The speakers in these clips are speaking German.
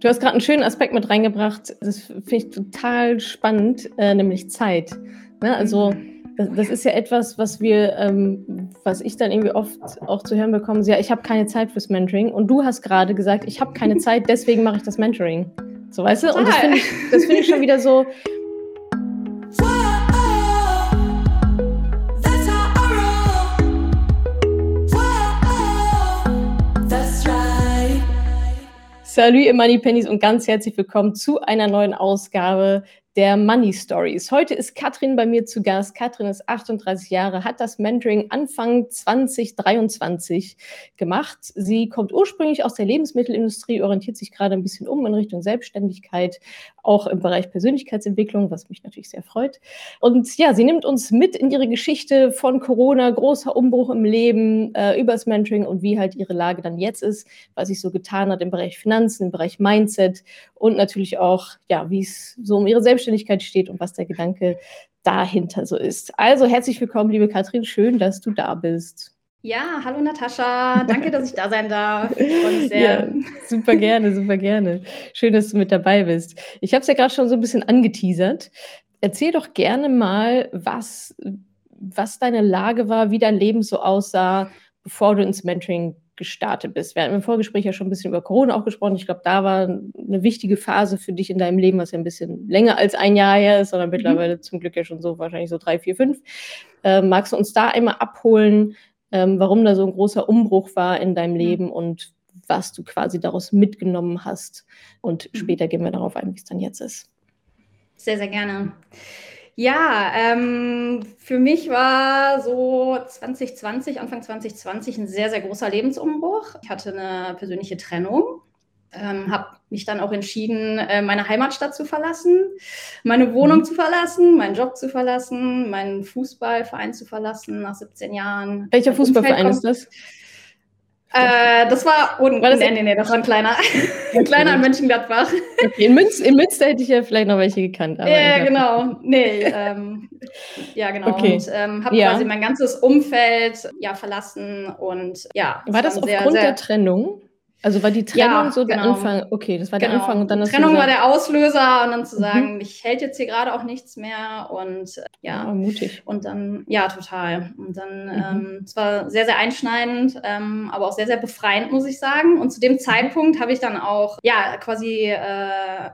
Du hast gerade einen schönen Aspekt mit reingebracht. Das finde ich total spannend, äh, nämlich Zeit. Ne? Also das, das, ist ja etwas, was wir, ähm, was ich dann irgendwie oft auch zu hören bekomme. Ja, ich habe keine Zeit fürs Mentoring. Und du hast gerade gesagt, ich habe keine Zeit, deswegen mache ich das Mentoring. So, weißt du? Und das finde ich, find ich schon wieder so, Salut, ihr Money und ganz herzlich willkommen zu einer neuen Ausgabe der Money Stories. Heute ist Katrin bei mir zu Gast. Katrin ist 38 Jahre, hat das Mentoring Anfang 2023 gemacht. Sie kommt ursprünglich aus der Lebensmittelindustrie, orientiert sich gerade ein bisschen um in Richtung Selbstständigkeit, auch im Bereich Persönlichkeitsentwicklung, was mich natürlich sehr freut. Und ja, sie nimmt uns mit in ihre Geschichte von Corona, großer Umbruch im Leben, äh, übers Mentoring und wie halt ihre Lage dann jetzt ist, was sich so getan hat im Bereich Finanzen, im Bereich Mindset und natürlich auch, ja, wie es so um ihre Selbstständigkeit steht und was der Gedanke dahinter so ist. Also herzlich willkommen, liebe Katrin, schön, dass du da bist. Ja, hallo Natascha, danke, dass ich da sein darf. Ja, super gerne, super gerne. Schön, dass du mit dabei bist. Ich habe es ja gerade schon so ein bisschen angeteasert. Erzähl doch gerne mal, was, was deine Lage war, wie dein Leben so aussah, bevor du ins Mentoring gestartet bist. Wir hatten im Vorgespräch ja schon ein bisschen über Corona auch gesprochen. Ich glaube, da war eine wichtige Phase für dich in deinem Leben, was ja ein bisschen länger als ein Jahr her ist, sondern mhm. mittlerweile zum Glück ja schon so wahrscheinlich so drei, vier, fünf. Ähm, magst du uns da einmal abholen, ähm, warum da so ein großer Umbruch war in deinem mhm. Leben und was du quasi daraus mitgenommen hast? Und mhm. später gehen wir darauf ein, wie es dann jetzt ist. Sehr, sehr gerne. Ja, ähm, für mich war so 2020, Anfang 2020 ein sehr, sehr großer Lebensumbruch. Ich hatte eine persönliche Trennung, ähm, habe mich dann auch entschieden, äh, meine Heimatstadt zu verlassen, meine Wohnung mhm. zu verlassen, meinen Job zu verlassen, meinen Fußballverein zu verlassen nach 17 Jahren. Welcher Fußballverein ist das? Äh, das war, oh, war das nee, nee, nee, das war ein kleiner, ein kleiner in Mönchengladbach. Okay, in, Münz, in Münster hätte ich ja vielleicht noch welche gekannt. ja, genau. Nee, ähm, ja, genau. Okay. Und ähm, habe ja. quasi mein ganzes Umfeld ja verlassen und ja. War das aufgrund sehr, sehr, der Trennung? Also war die Trennung ja, so der genau. Anfang? Okay, das war der genau. Anfang und dann das. Trennung war der Auslöser und dann zu sagen, mhm. mich hält jetzt hier gerade auch nichts mehr und äh, ja. Oh, mutig. Und dann, ja, total. Und dann, mhm. ähm, es war sehr, sehr einschneidend, ähm, aber auch sehr, sehr befreiend, muss ich sagen. Und zu dem mhm. Zeitpunkt habe ich dann auch, ja, quasi äh,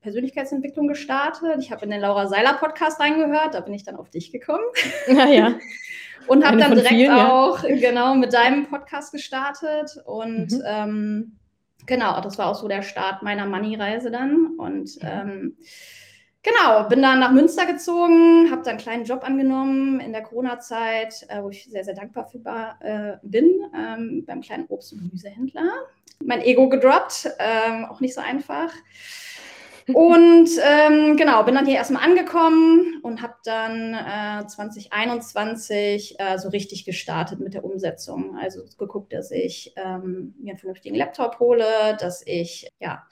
Persönlichkeitsentwicklung gestartet. Ich habe in den Laura Seiler Podcast reingehört, da bin ich dann auf dich gekommen. Naja. Und habe dann direkt vielen, auch ja. genau mit deinem Podcast gestartet. Und mhm. ähm, genau, das war auch so der Start meiner Money-Reise dann. Und ähm, genau, bin dann nach Münster gezogen, habe dann einen kleinen Job angenommen in der Corona-Zeit, äh, wo ich sehr, sehr dankbar für äh, bin, ähm, beim kleinen Obst- und Gemüsehändler. Mein Ego gedroppt, ähm, auch nicht so einfach. Und ähm, genau, bin dann hier erstmal angekommen und habe dann äh, 2021 äh, so richtig gestartet mit der Umsetzung. Also geguckt, dass ich ähm, mir einen vernünftigen Laptop hole, dass ich ja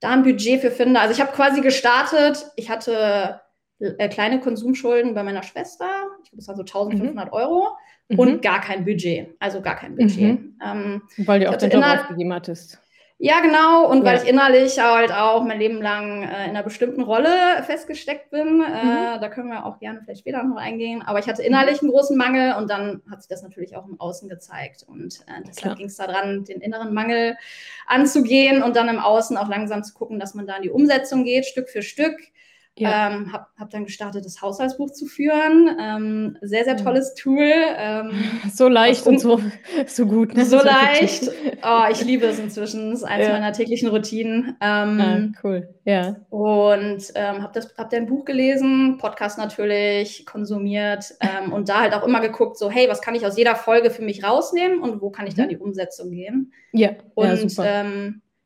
da ein Budget für finde. Also ich habe quasi gestartet. Ich hatte äh, kleine Konsumschulden bei meiner Schwester. Ich glaube, das waren so 1500 mhm. Euro. Mhm. Und gar kein Budget. Also gar kein Budget. Mhm. Ähm, Weil du auch den Job aufgegeben hattest. Ja, genau. Und ja. weil ich innerlich halt auch mein Leben lang äh, in einer bestimmten Rolle festgesteckt bin, äh, mhm. da können wir auch gerne vielleicht später noch eingehen. Aber ich hatte innerlich einen großen Mangel und dann hat sich das natürlich auch im Außen gezeigt. Und äh, deshalb ging es daran, den inneren Mangel anzugehen und dann im Außen auch langsam zu gucken, dass man da in die Umsetzung geht, Stück für Stück. Ja. Ähm, habe hab dann gestartet, das Haushaltsbuch zu führen. Ähm, sehr, sehr tolles Tool. Ähm, so leicht und so, so gut. Ne? So leicht. Oh, ich liebe es inzwischen. Das ist eines ja. meiner täglichen Routinen. Ähm, ah, cool, ja. Und ähm, habe hab dein Buch gelesen, Podcast natürlich, konsumiert ähm, und da halt auch immer geguckt, so, hey, was kann ich aus jeder Folge für mich rausnehmen und wo kann ich da in die Umsetzung gehen? Ja, und ja, super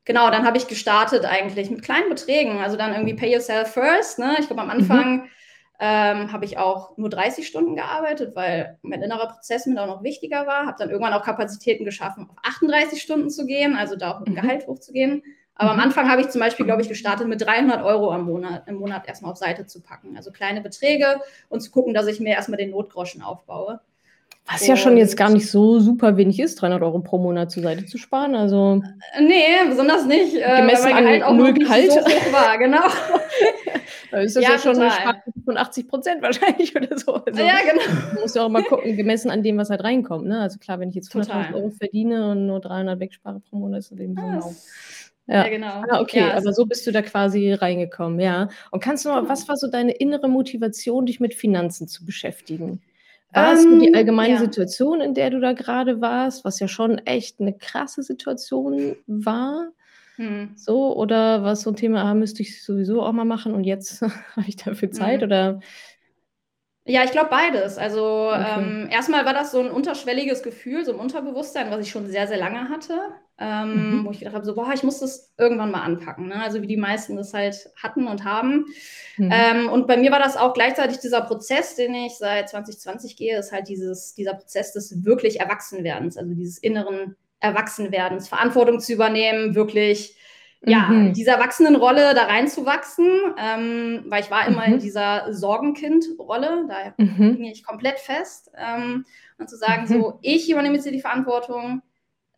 genau, dann habe ich gestartet eigentlich mit kleinen Beträgen. Also dann irgendwie Pay Yourself First. Ne? Ich glaube, am Anfang mhm. ähm, habe ich auch nur 30 Stunden gearbeitet, weil mein innerer Prozess mir auch noch wichtiger war. Habe dann irgendwann auch Kapazitäten geschaffen, auf 38 Stunden zu gehen, also da auch mit dem mhm. Gehalt hochzugehen. Aber am mhm. Anfang habe ich zum Beispiel, glaube ich, gestartet mit 300 Euro am Monat, im Monat erstmal auf Seite zu packen. Also kleine Beträge und zu gucken, dass ich mir erstmal den Notgroschen aufbaue. Was und ja schon jetzt gar nicht so super wenig ist, 300 Euro pro Monat zur Seite zu sparen. Also nee, besonders nicht. Äh, gemessen an halt auch null Gehalt. So hoch war, genau. da ist das ja, ja schon total. eine Sparquote von 80 Prozent wahrscheinlich oder so. Also, ja, genau. Man muss ja auch mal gucken, gemessen an dem, was halt reinkommt. Ne? Also klar, wenn ich jetzt 100.000 Euro verdiene und nur 300 wegspare pro Monat, ist das eben so ah, ja. ja, genau. Ah, okay, ja, aber so bist du da quasi reingekommen, ja. Und kannst du mal, genau. was war so deine innere Motivation, dich mit Finanzen zu beschäftigen? War es ähm, die allgemeine ja. Situation, in der du da gerade warst, was ja schon echt eine krasse Situation war? Hm. So, oder was so ein Thema, ah, müsste ich sowieso auch mal machen und jetzt habe ich dafür Zeit? Hm. Oder ja, ich glaube beides. Also okay. ähm, erstmal war das so ein unterschwelliges Gefühl, so ein Unterbewusstsein, was ich schon sehr, sehr lange hatte, ähm, mhm. wo ich gedacht habe, so, boah, ich muss das irgendwann mal anpacken. Ne? Also wie die meisten das halt hatten und haben. Mhm. Ähm, und bei mir war das auch gleichzeitig dieser Prozess, den ich seit 2020 gehe, ist halt dieses, dieser Prozess des wirklich Erwachsenwerdens, also dieses inneren Erwachsenwerdens, Verantwortung zu übernehmen, wirklich ja, mhm. dieser Erwachsenenrolle da reinzuwachsen, ähm, weil ich war immer mhm. in dieser Sorgenkind-Rolle, da mhm. ich komplett fest. Ähm, und zu sagen, mhm. so, ich übernehme jetzt hier die Verantwortung,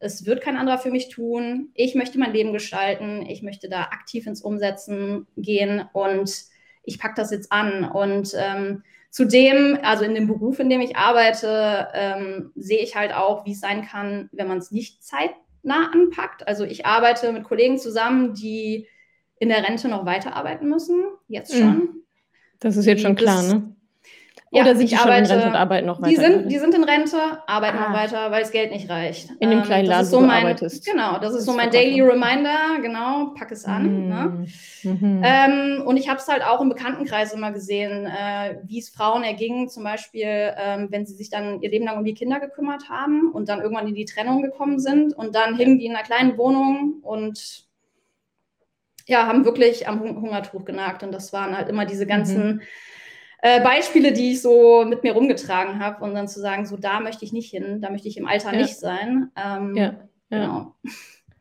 es wird kein anderer für mich tun, ich möchte mein Leben gestalten, ich möchte da aktiv ins Umsetzen gehen und ich packe das jetzt an. Und ähm, zudem, also in dem Beruf, in dem ich arbeite, ähm, sehe ich halt auch, wie es sein kann, wenn man es nicht Zeit nah anpackt. Also ich arbeite mit Kollegen zusammen, die in der Rente noch weiterarbeiten müssen, jetzt mhm. schon. Das ist jetzt schon klar, ne? Oder ja, sind die schon arbeite, in Rente und arbeiten noch weiter? Die sind, die sind in Rente, arbeiten ah. noch weiter, weil das Geld nicht reicht. In dem ähm, kleinen Laden, so wo du arbeitest. Genau, das ist so mein Daily Reminder, genau, pack es an. Mm. Ne? Mhm. Ähm, und ich habe es halt auch im Bekanntenkreis immer gesehen, äh, wie es Frauen erging, zum Beispiel, ähm, wenn sie sich dann ihr Leben lang um die Kinder gekümmert haben und dann irgendwann in die Trennung gekommen sind und dann hingen die in einer kleinen Wohnung und ja, haben wirklich am Hungertuch genagt. Und das waren halt immer diese ganzen... Mhm äh, Beispiele, die ich so mit mir rumgetragen habe und dann zu sagen, so da möchte ich nicht hin, da möchte ich im Alter ja. nicht sein. Ähm, ja. ja. Genau.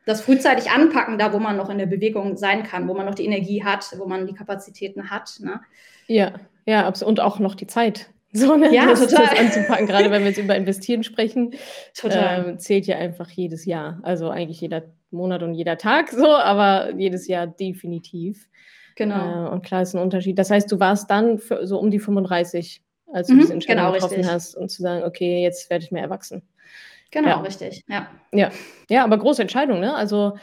Das frühzeitig anpacken, da wo man noch in der Bewegung sein kann, wo man noch die Energie hat, wo man die Kapazitäten hat. Ne? Ja, ja, und auch noch die Zeit. So, ne? ja, das, total. das anzupacken, gerade wenn wir jetzt über Investieren sprechen, total. Äh, zählt ja einfach jedes Jahr. Also eigentlich jeder Monat und jeder Tag so, aber jedes Jahr definitiv. Genau. Äh, und klar ist ein Unterschied. Das heißt, du warst dann für, so um die 35, als du mhm, diese Entscheidung genau, getroffen richtig. hast und zu sagen, okay, jetzt werde ich mehr erwachsen. Genau, ja. richtig, ja. ja. Ja, aber große Entscheidung, ne? Also,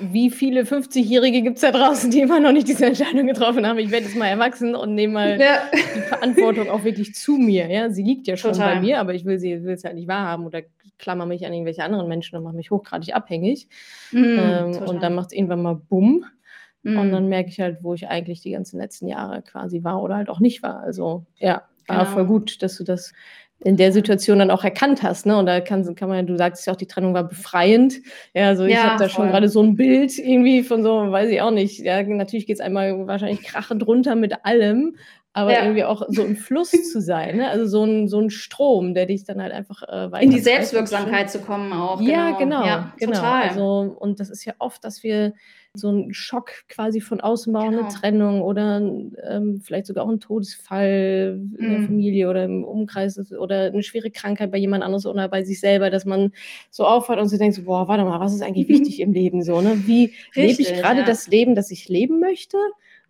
wie viele 50-Jährige gibt es da draußen, die immer noch nicht diese Entscheidung getroffen haben? Ich werde jetzt mal erwachsen und nehme mal ja. die Verantwortung auch wirklich zu mir. Ja, sie liegt ja schon Total. bei mir, aber ich will sie will es halt nicht wahrhaben oder klammer mich an irgendwelche anderen Menschen und mache mich hochgradig abhängig. Mm, ähm, und dann macht es irgendwann mal Bumm. Mhm. Und dann merke ich halt, wo ich eigentlich die ganzen letzten Jahre quasi war oder halt auch nicht war. Also ja, war genau. voll gut, dass du das in der Situation dann auch erkannt hast, ne? Und da kann, kann man, du sagst ja auch, die Trennung war befreiend. Ja, also ich ja, habe da schon gerade so ein Bild irgendwie von so, weiß ich auch nicht. Ja, natürlich geht es einmal wahrscheinlich krachend runter mit allem, aber ja. irgendwie auch so im Fluss zu sein, ne? Also so ein, so ein Strom, der dich dann halt einfach äh, weiter. In die Selbstwirksamkeit zu kommen auch. Ja, genau. genau, ja, genau. Total. Also, und das ist ja oft, dass wir so einen Schock quasi von außen brauchen, genau. eine Trennung oder ähm, vielleicht sogar auch ein Todesfall in der mhm. Familie oder im Umkreis oder eine schwere Krankheit bei jemand anderes oder bei sich selber, dass man so aufhört und sich denkt, so, boah, warte mal, was ist eigentlich wichtig im Leben so, ne? Wie lebe ich gerade ja. das Leben, das ich leben möchte?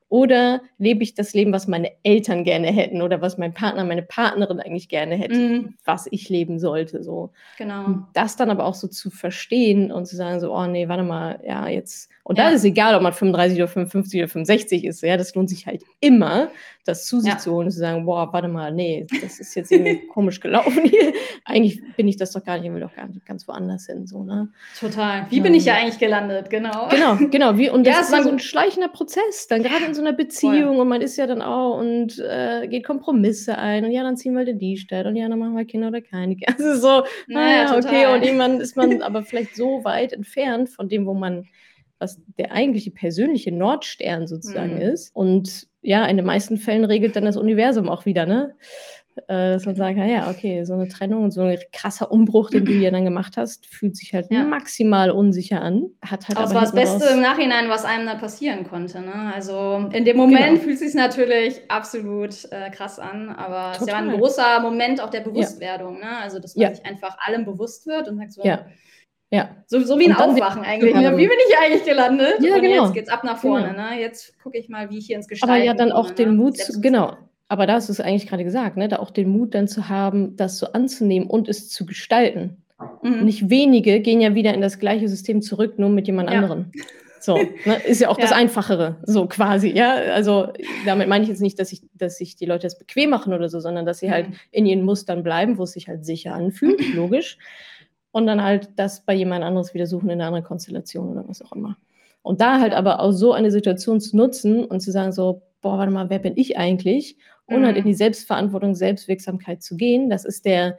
Oder lebe ich das Leben, was meine Eltern gerne hätten oder was mein Partner, meine Partnerin eigentlich gerne hätte, mm. was ich leben sollte. So. Genau. das dann aber auch so zu verstehen und zu sagen, so, oh nee, warte mal, ja, jetzt. Und ja. da ist egal, ob man 35 oder 55 oder 65 ist, ja, das lohnt sich halt immer, das zu sich ja. zu holen und zu sagen, boah, warte mal, nee, das ist jetzt irgendwie komisch gelaufen hier. Eigentlich bin ich das doch gar nicht, ich will doch gar nicht ganz woanders hin. So, ne? Total. Wie bin ich ja eigentlich gelandet, genau. Genau, genau. Wie, und das ja, ist so ein schleichender Prozess, dann gerade in so einer Beziehung voll. und man ist ja dann auch und äh, geht Kompromisse ein und ja, dann ziehen wir halt in die Stadt und ja, dann machen wir Kinder oder keine Kinder. Also so, naja, naja okay, und irgendwann ist man aber vielleicht so weit entfernt von dem, wo man was der eigentliche persönliche Nordstern sozusagen mhm. ist. Und ja, in den meisten Fällen regelt dann das Universum auch wieder, ne? Äh, dass man sagt, ja, okay, so eine Trennung und so ein krasser Umbruch, den du hier dann gemacht hast, fühlt sich halt ja. maximal unsicher an. Hat halt aber, aber war das Beste im Nachhinein, was einem dann passieren konnte. Ne? Also in dem Moment genau. fühlt es sich natürlich absolut äh, krass an, aber es ist ja ein großer Moment auch der Bewusstwerdung. Ja. Ne? Also dass man ja. sich einfach allem bewusst wird und sagt so, ja. Ja. So, so wie ein Aufwachen eigentlich. Ne? Wie bin ich eigentlich gelandet? Ja, und genau. jetzt geht's ab nach vorne. Genau. Ne? Jetzt gucke ich mal, wie ich hier ins Gestalten Aber ja, dann auch den ne? Mut, genau. Aber da hast du es eigentlich gerade gesagt, ne? da auch den Mut dann zu haben, das so anzunehmen und es zu gestalten. Mhm. Nicht wenige gehen ja wieder in das gleiche System zurück, nur mit jemand ja. anderem. So, ne? ist ja auch ja. das Einfachere, so quasi, ja. Also damit meine ich jetzt nicht, dass ich, dass sich die Leute das bequem machen oder so, sondern dass sie halt mhm. halt in ihren Mustern bleiben, wo es sich halt sicher anfühlt, logisch. Und dann halt das bei jemand anderes wieder suchen in einer anderen Konstellation oder was auch immer. Und da halt aber auch so eine Situation zu nutzen und zu sagen so, boah, warte mal, wer bin ich eigentlich? und mhm. halt in die Selbstverantwortung, Selbstwirksamkeit zu gehen. Das ist der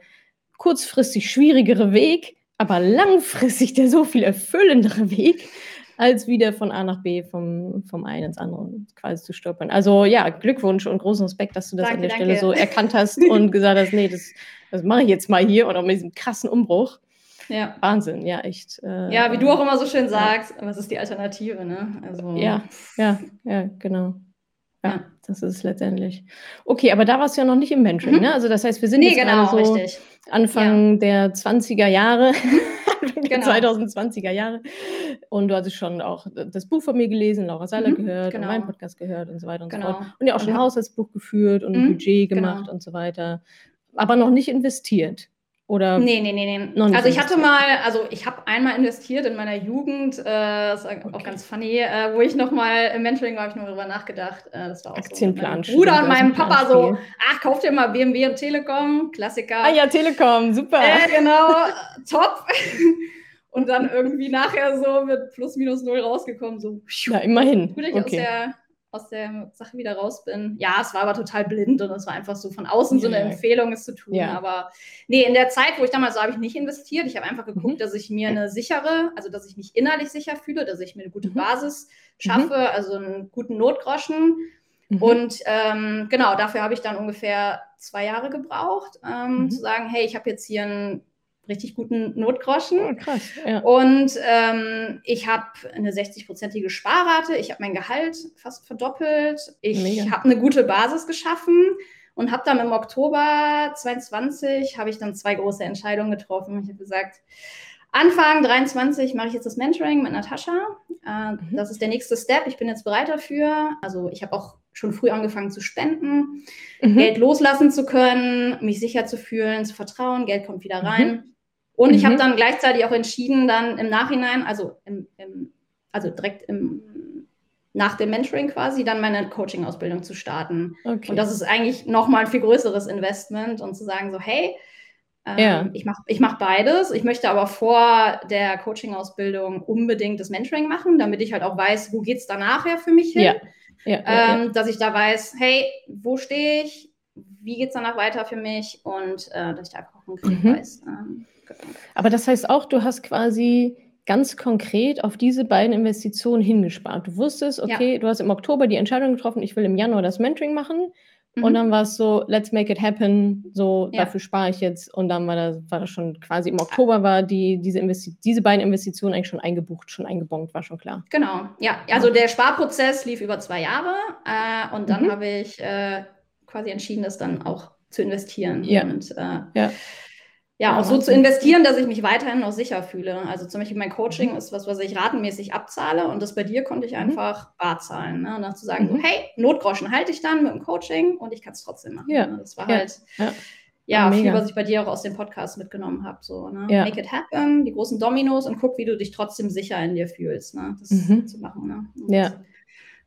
kurzfristig schwierigere Weg, aber langfristig der so viel erfüllendere Weg, als wieder von A nach B vom, vom einen ins andere quasi zu stolpern. Also ja, Glückwunsch und großen Respekt, dass du das danke, an der danke. Stelle so erkannt hast und gesagt hast, nee, das, das mache ich jetzt mal hier oder mit diesem krassen Umbruch. Ja. Wahnsinn, ja, echt. Äh, ja, wie du auch immer so schön sagst, was ist die Alternative, ne? Also, ja, ja, ja, genau. Ja, ja, das ist es letztendlich. Okay, aber da warst du ja noch nicht im Mentoring, mhm. ne? Also das heißt, wir sind nee, jetzt genau, so richtig. Anfang ja. der 20er Jahre, genau. 2020er Jahre. Und du hattest schon auch das Buch von mir gelesen, Laura Seiler mhm, gehört genau. und meinen Podcast gehört und so weiter und genau. so fort. Und ja auch schon ein Haushaltsbuch geführt und ein mhm, Budget gemacht genau. und so weiter. Aber noch nicht investiert. Oder nee, nee, nee, nee. Also ich hatte mal, also ich habe einmal investiert in meiner Jugend, äh, das ist auch okay. ganz funny, äh, wo ich noch mal im Mentoring habe ich nur darüber nachgedacht. Äh, das war auch Aktienplan. So Bruder und meinem Papa so, ach, kauf dir mal BMW und Telekom, Klassiker. Ah ja, Telekom, super. Äh, genau, top. und dann irgendwie nachher so mit plus minus null rausgekommen, so. Ja, immerhin. Gut, ich okay. aus der aus der Sache wieder raus bin. Ja, es war aber total blind und es war einfach so von außen so eine Empfehlung, es zu tun. Ja. Aber nee, in der Zeit, wo ich damals so habe ich nicht investiert. Ich habe einfach geguckt, mhm. dass ich mir eine sichere, also dass ich mich innerlich sicher fühle, dass ich mir eine gute mhm. Basis schaffe, mhm. also einen guten Notgroschen. Mhm. Und ähm, genau, dafür habe ich dann ungefähr zwei Jahre gebraucht, ähm, mhm. zu sagen, hey, ich habe jetzt hier ein richtig guten Notgroschen. Oh, krass, ja. Und ähm, ich habe eine 60-prozentige Sparrate. Ich habe mein Gehalt fast verdoppelt. Ich habe eine gute Basis geschaffen und habe dann im Oktober 22 habe ich dann zwei große Entscheidungen getroffen. Ich habe gesagt, Anfang 23 mache ich jetzt das Mentoring mit Natascha. Äh, mhm. Das ist der nächste Step. Ich bin jetzt bereit dafür. Also ich habe auch schon früh angefangen zu spenden, mhm. Geld loslassen zu können, mich sicher zu fühlen, zu vertrauen. Geld kommt wieder rein. Mhm. Und mhm. ich habe dann gleichzeitig auch entschieden, dann im Nachhinein, also, im, im, also direkt im, nach dem Mentoring quasi, dann meine Coaching-Ausbildung zu starten. Okay. Und das ist eigentlich nochmal ein viel größeres Investment und zu sagen so, hey, ähm, ja. ich mache ich mach beides. Ich möchte aber vor der Coaching-Ausbildung unbedingt das Mentoring machen, damit ich halt auch weiß, wo geht es danach her für mich hin. Ja. Ja, ähm, dass ich da weiß, hey, wo stehe ich, wie geht es danach weiter für mich und äh, dass ich da einfach konkret mhm. weiß. Ähm, aber das heißt auch, du hast quasi ganz konkret auf diese beiden Investitionen hingespart. Du wusstest, okay, ja. du hast im Oktober die Entscheidung getroffen, ich will im Januar das Mentoring machen. Mhm. Und dann war es so, let's make it happen, so ja. dafür spare ich jetzt. Und dann war das, war das schon quasi im Oktober war die, diese, Investi diese beiden Investitionen eigentlich schon eingebucht, schon eingebongt, war schon klar. Genau, ja. Also der Sparprozess lief über zwei Jahre äh, und dann mhm. habe ich äh, quasi entschieden, das dann auch zu investieren. Ja. Und äh, ja ja, auch so zu investieren, dass ich mich weiterhin noch sicher fühle. Also zum Beispiel mein Coaching mhm. ist was, was ich ratenmäßig abzahle und das bei dir konnte ich mhm. einfach bar zahlen. Ne? Und dann zu sagen, mhm. so, hey, Notgroschen halte ich dann mit dem Coaching und ich kann es trotzdem machen. Ja. Ne? Das war ja. halt ja, ja viel, was ich bei dir auch aus dem Podcast mitgenommen habe. So, ne? ja. Make it happen, die großen Dominos und guck, wie du dich trotzdem sicher in dir fühlst, ne? das mhm. zu machen. Ne? ja.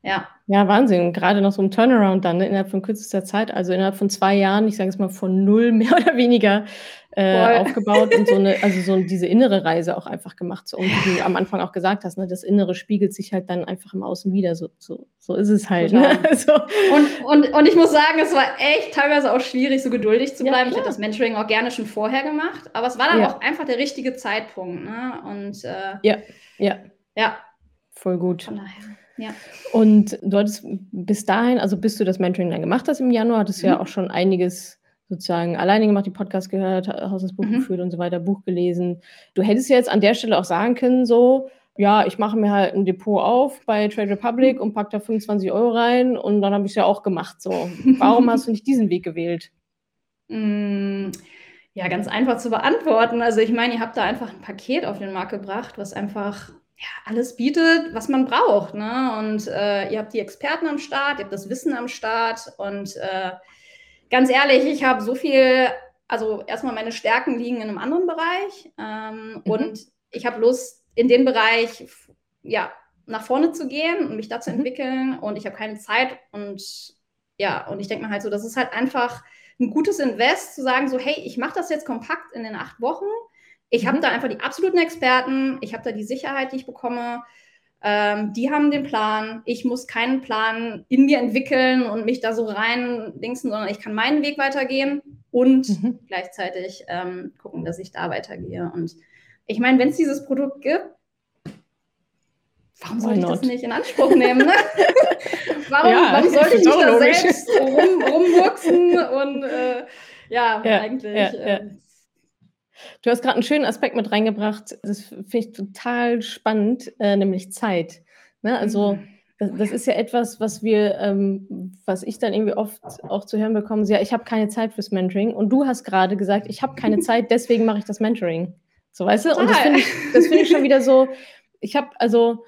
Ja. Ja, Wahnsinn. Gerade noch so ein Turnaround dann ne? innerhalb von kürzester Zeit, also innerhalb von zwei Jahren, ich sage es mal von null mehr oder weniger äh, aufgebaut und so eine, also so diese innere Reise auch einfach gemacht. So, und wie du am Anfang auch gesagt hast, ne, das Innere spiegelt sich halt dann einfach im Außen wieder. So, so, so ist es halt. Ne? so. und, und, und ich muss sagen, es war echt teilweise auch schwierig, so geduldig zu bleiben. Ja, ich hätte das Mentoring auch gerne schon vorher gemacht, aber es war dann ja. auch einfach der richtige Zeitpunkt. Ne? Und äh, ja, ja. Ja. Voll gut. Von daher. Ja. Und du hattest bis dahin, also bis du das Mentoring dann gemacht hast im Januar, hattest du mhm. ja auch schon einiges sozusagen alleine gemacht, die Podcast gehört, hast das Buch mhm. geführt und so weiter, Buch gelesen. Du hättest jetzt an der Stelle auch sagen können, so, ja, ich mache mir halt ein Depot auf bei Trade Republic und packe da 25 Euro rein und dann habe ich es ja auch gemacht. So, warum hast du nicht diesen Weg gewählt? Mm, ja, ganz einfach zu beantworten. Also ich meine, ihr habt da einfach ein Paket auf den Markt gebracht, was einfach ja, alles bietet, was man braucht. Ne? Und äh, ihr habt die Experten am Start, ihr habt das Wissen am Start. Und äh, ganz ehrlich, ich habe so viel, also erstmal meine Stärken liegen in einem anderen Bereich. Ähm, mhm. Und ich habe Lust, in den Bereich ja, nach vorne zu gehen und mich da zu mhm. entwickeln. Und ich habe keine Zeit. Und ja, und ich denke mir halt so, das ist halt einfach ein gutes Invest, zu sagen, so, hey, ich mache das jetzt kompakt in den acht Wochen ich mhm. habe da einfach die absoluten Experten, ich habe da die Sicherheit, die ich bekomme. Ähm, die haben den Plan. Ich muss keinen Plan in mir entwickeln und mich da so rein dingsen, sondern ich kann meinen Weg weitergehen und mhm. gleichzeitig ähm, gucken, dass ich da weitergehe. Und ich meine, wenn es dieses Produkt gibt, warum soll ich das nicht in Anspruch nehmen? Ne? warum, ja, warum sollte ich nicht da selbst rum, rumwuchsen und äh, ja, ja, eigentlich. Ja, äh, Du hast gerade einen schönen Aspekt mit reingebracht, das finde ich total spannend, äh, nämlich Zeit. Ne? Also mhm. das, das, ist ja etwas, was wir, ähm, was ich dann irgendwie oft auch zu hören bekomme, ja, ich habe keine Zeit fürs Mentoring und du hast gerade gesagt, ich habe keine Zeit, deswegen mache ich das Mentoring. So, weißt du? Und das finde ich, find ich schon wieder so, ich habe also,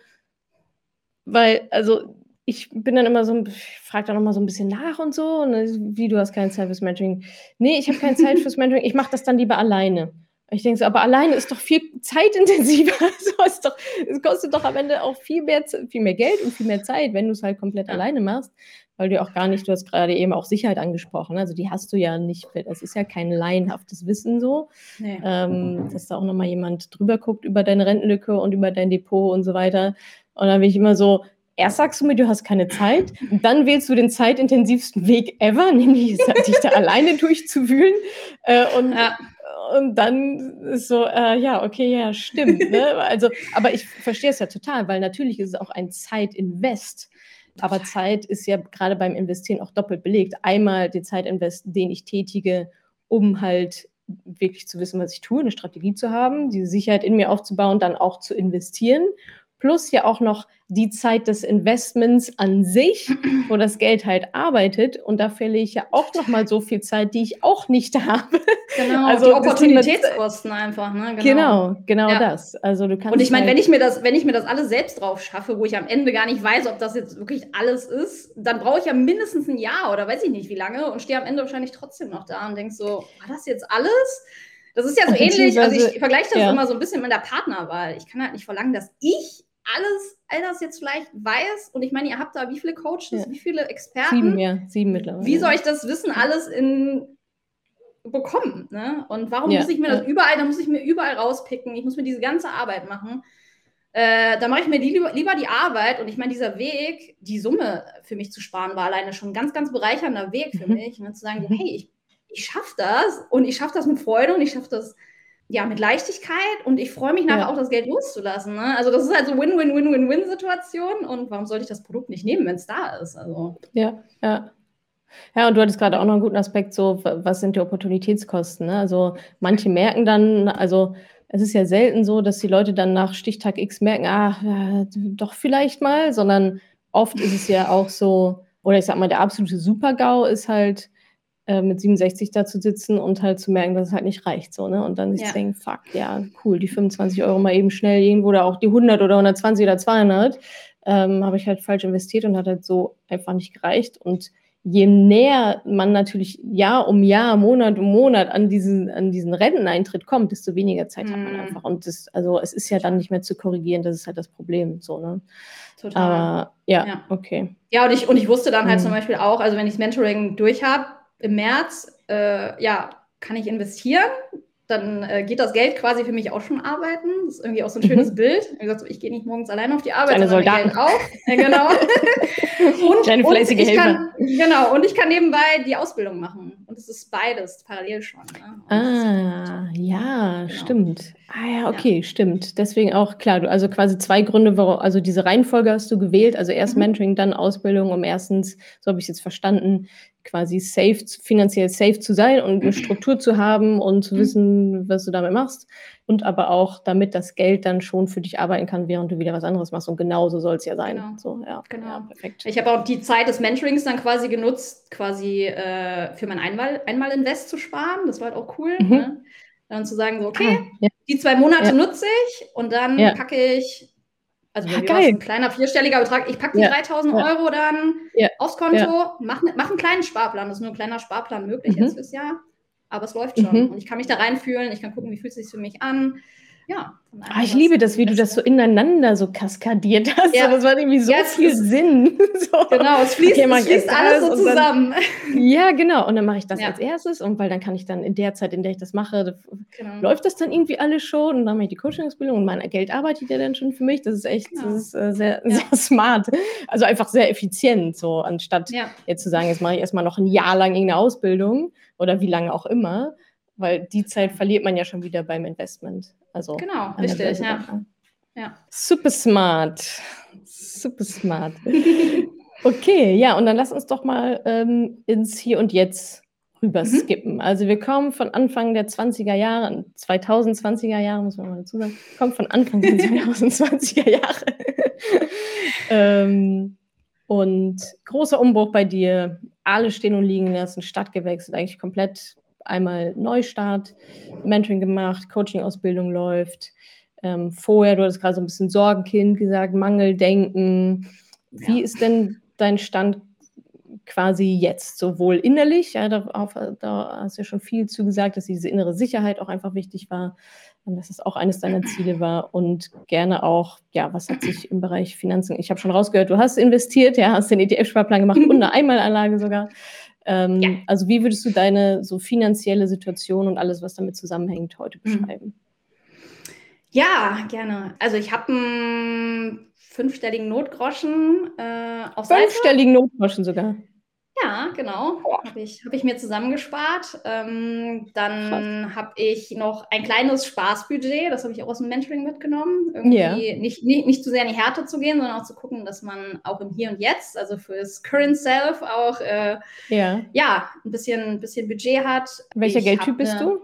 weil, also ich bin dann immer so, ich frage dann immer so ein bisschen nach und so, und wie, du hast keine Zeit fürs Mentoring. Nee, ich habe keine Zeit fürs Mentoring, ich mache das dann lieber alleine. Ich denke so, aber alleine ist doch viel zeitintensiver. so ist doch, es kostet doch am Ende auch viel mehr, viel mehr Geld und viel mehr Zeit, wenn du es halt komplett ja. alleine machst, weil du auch gar nicht, du hast gerade eben auch Sicherheit angesprochen, also die hast du ja nicht, das ist ja kein laienhaftes Wissen so, nee. ähm, dass da auch nochmal jemand drüber guckt über deine Rentenlücke und über dein Depot und so weiter. Und dann bin ich immer so, erst sagst du mir, du hast keine Zeit, dann wählst du den zeitintensivsten Weg ever, nämlich dich da alleine durchzuwühlen. Äh, und ja und dann ist so, äh, ja, okay, ja, stimmt. Ne? Also, aber ich verstehe es ja total, weil natürlich ist es auch ein Zeitinvest. Aber Zeit ist ja gerade beim Investieren auch doppelt belegt. Einmal den Zeitinvest, den ich tätige, um halt wirklich zu wissen, was ich tue, eine Strategie zu haben, diese Sicherheit in mir aufzubauen, dann auch zu investieren plus ja auch noch die Zeit des Investments an sich, wo das Geld halt arbeitet. Und da verliere ich ja auch noch mal so viel Zeit, die ich auch nicht habe. Genau, also die Opportunitätskosten einfach. Ne? Genau, genau, genau ja. das. Also du kannst Und ich meine, halt wenn ich mir das, wenn ich mir das alles selbst drauf schaffe, wo ich am Ende gar nicht weiß, ob das jetzt wirklich alles ist, dann brauche ich ja mindestens ein Jahr oder weiß ich nicht wie lange und stehe am Ende wahrscheinlich trotzdem noch da und denke so, war das jetzt alles? Das ist ja so ähnlich, also ich vergleiche das ja. immer so ein bisschen mit der Partnerwahl. Ich kann halt nicht verlangen, dass ich alles, all das jetzt vielleicht weiß. Und ich meine, ihr habt da wie viele Coaches, ja. wie viele Experten? Sieben, ja, sieben mittlerweile. Wie soll ich das Wissen alles in bekommen? Ne? Und warum ja. muss ich mir das überall, da muss ich mir überall rauspicken, ich muss mir diese ganze Arbeit machen. Äh, da mache ich mir die, lieber, die Arbeit und ich meine, dieser Weg, die Summe für mich zu sparen, war alleine schon ein ganz, ganz bereichernder Weg für mhm. mich. Ne? Zu sagen, hey, ich, ich schaffe das und ich schaffe das mit Freude und ich schaffe das ja, mit Leichtigkeit und ich freue mich nachher ja. auch, das Geld loszulassen. Ne? Also das ist halt so Win-Win-Win-Win-Win-Situation und warum sollte ich das Produkt nicht nehmen, wenn es da ist? Also. Ja, ja. Ja, und du hattest gerade auch noch einen guten Aspekt, so was sind die Opportunitätskosten? Ne? Also manche merken dann, also es ist ja selten so, dass die Leute dann nach Stichtag X merken, ah, ja, doch vielleicht mal, sondern oft ist es ja auch so, oder ich sag mal, der absolute Super-GAU ist halt, äh, mit 67 da zu sitzen und halt zu merken, dass es halt nicht reicht. So, ne? Und dann sich ja. zu denken, fuck, ja, cool, die 25 Euro mal eben schnell irgendwo oder auch die 100 oder 120 oder 200 ähm, habe ich halt falsch investiert und hat halt so einfach nicht gereicht. Und je näher man natürlich Jahr um Jahr, Monat um Monat an diesen, an diesen Renteneintritt kommt, desto weniger Zeit mm. hat man mhm. einfach. Und das, also es ist ja dann nicht mehr zu korrigieren, das ist halt das Problem. So, ne? Total. Aber, ja, ja, okay. Ja, und ich, und ich wusste dann halt mm. zum Beispiel auch, also wenn ich das Mentoring durch habe, im März, äh, ja, kann ich investieren. Dann äh, geht das Geld quasi für mich auch schon arbeiten. Das ist irgendwie auch so ein schönes mhm. Bild. Wie gesagt, ich gehe nicht morgens allein auf die Arbeit, sondern Soldaten. Geld auch. Ja, genau. und, Kleine fleißige und Helfer. Kann, genau, und ich kann nebenbei die Ausbildung machen. Und es ist beides parallel schon. Ne? Ah, ja, genau. stimmt. Ah ja, okay, ja. stimmt. Deswegen auch, klar, du, also quasi zwei Gründe, warum, also diese Reihenfolge hast du gewählt, also erst mhm. Mentoring, dann Ausbildung, um erstens, so habe ich es jetzt verstanden, quasi safe, finanziell safe zu sein und eine Struktur zu haben und zu mhm. wissen, was du damit machst. Und aber auch, damit das Geld dann schon für dich arbeiten kann, während du wieder was anderes machst. Und genauso soll es ja sein. Genau. So, ja. genau. Ja, perfekt. Ich habe auch die Zeit des Mentorings dann quasi genutzt, quasi äh, für mein Einmal, Einmal-Invest zu sparen. Das war halt auch cool. Mhm. Ne? Dann zu sagen, so, okay, ah, ja. die zwei Monate ja. nutze ich und dann packe ich also bei ah, mir ein kleiner vierstelliger Betrag. Ich packe die ja. 3000 ja. Euro dann ja. aufs Konto, mach, mach einen kleinen Sparplan. Das ist nur ein kleiner Sparplan möglich mhm. jetzt fürs Jahr. Aber es läuft schon. Mhm. Und ich kann mich da reinfühlen. Ich kann gucken, wie fühlt es sich für mich an ja. Ah, ich liebe das, wie du das so ineinander so kaskadiert hast. Ja. Das war irgendwie so ja, viel Sinn. so. Genau, es fließt, okay, es fließt alles so zusammen. Dann, ja, genau. Und dann mache ich das ja. als erstes und weil dann kann ich dann in der Zeit, in der ich das mache, genau. läuft das dann irgendwie alles schon und dann mache ich die Coaching-Ausbildung und mein Geld arbeitet ja dann schon für mich. Das ist echt, genau. das ist äh, sehr, sehr smart. Also einfach sehr effizient, so anstatt jetzt zu sagen, jetzt mache ich erstmal noch ein Jahr lang irgendeine Ausbildung oder wie lange auch immer weil die Zeit verliert man ja schon wieder beim Investment. Also genau, richtig, ja. ja. Super smart. Super smart. okay, ja, und dann lass uns doch mal ähm, ins Hier und Jetzt rüber mhm. skippen. Also wir kommen von Anfang der 20er Jahre, 2020er Jahre, muss man mal dazu sagen, kommen von Anfang der 2020er Jahre. ähm, und großer Umbruch bei dir, alle stehen und liegen lassen, Stadt gewechselt, eigentlich komplett einmal Neustart, Mentoring gemacht, Coaching-Ausbildung läuft. Ähm, vorher, du hattest gerade so ein bisschen Sorgenkind gesagt, Mangeldenken. Wie ja. ist denn dein Stand quasi jetzt, sowohl innerlich, ja, darauf, da hast du ja schon viel zugesagt, dass diese innere Sicherheit auch einfach wichtig war und dass es auch eines deiner Ziele war und gerne auch, ja, was hat sich im Bereich Finanzen, ich habe schon rausgehört, du hast investiert, ja, hast den ETF-Sparplan gemacht und eine Einmalanlage sogar. Ähm, ja. Also wie würdest du deine so finanzielle Situation und alles, was damit zusammenhängt, heute mhm. beschreiben? Ja, gerne. Also ich habe einen fünfstelligen Notgroschen äh, auf Fünfstelligen Seite. Notgroschen sogar. Ja, genau. Habe ich, hab ich mir zusammengespart. Ähm, dann habe ich noch ein kleines Spaßbudget, das habe ich auch aus dem Mentoring mitgenommen. Irgendwie yeah. nicht, nicht, nicht zu sehr in die Härte zu gehen, sondern auch zu gucken, dass man auch im Hier und Jetzt, also fürs Current Self, auch äh, yeah. ja, ein bisschen, ein bisschen Budget hat. Welcher ich Geldtyp bist du?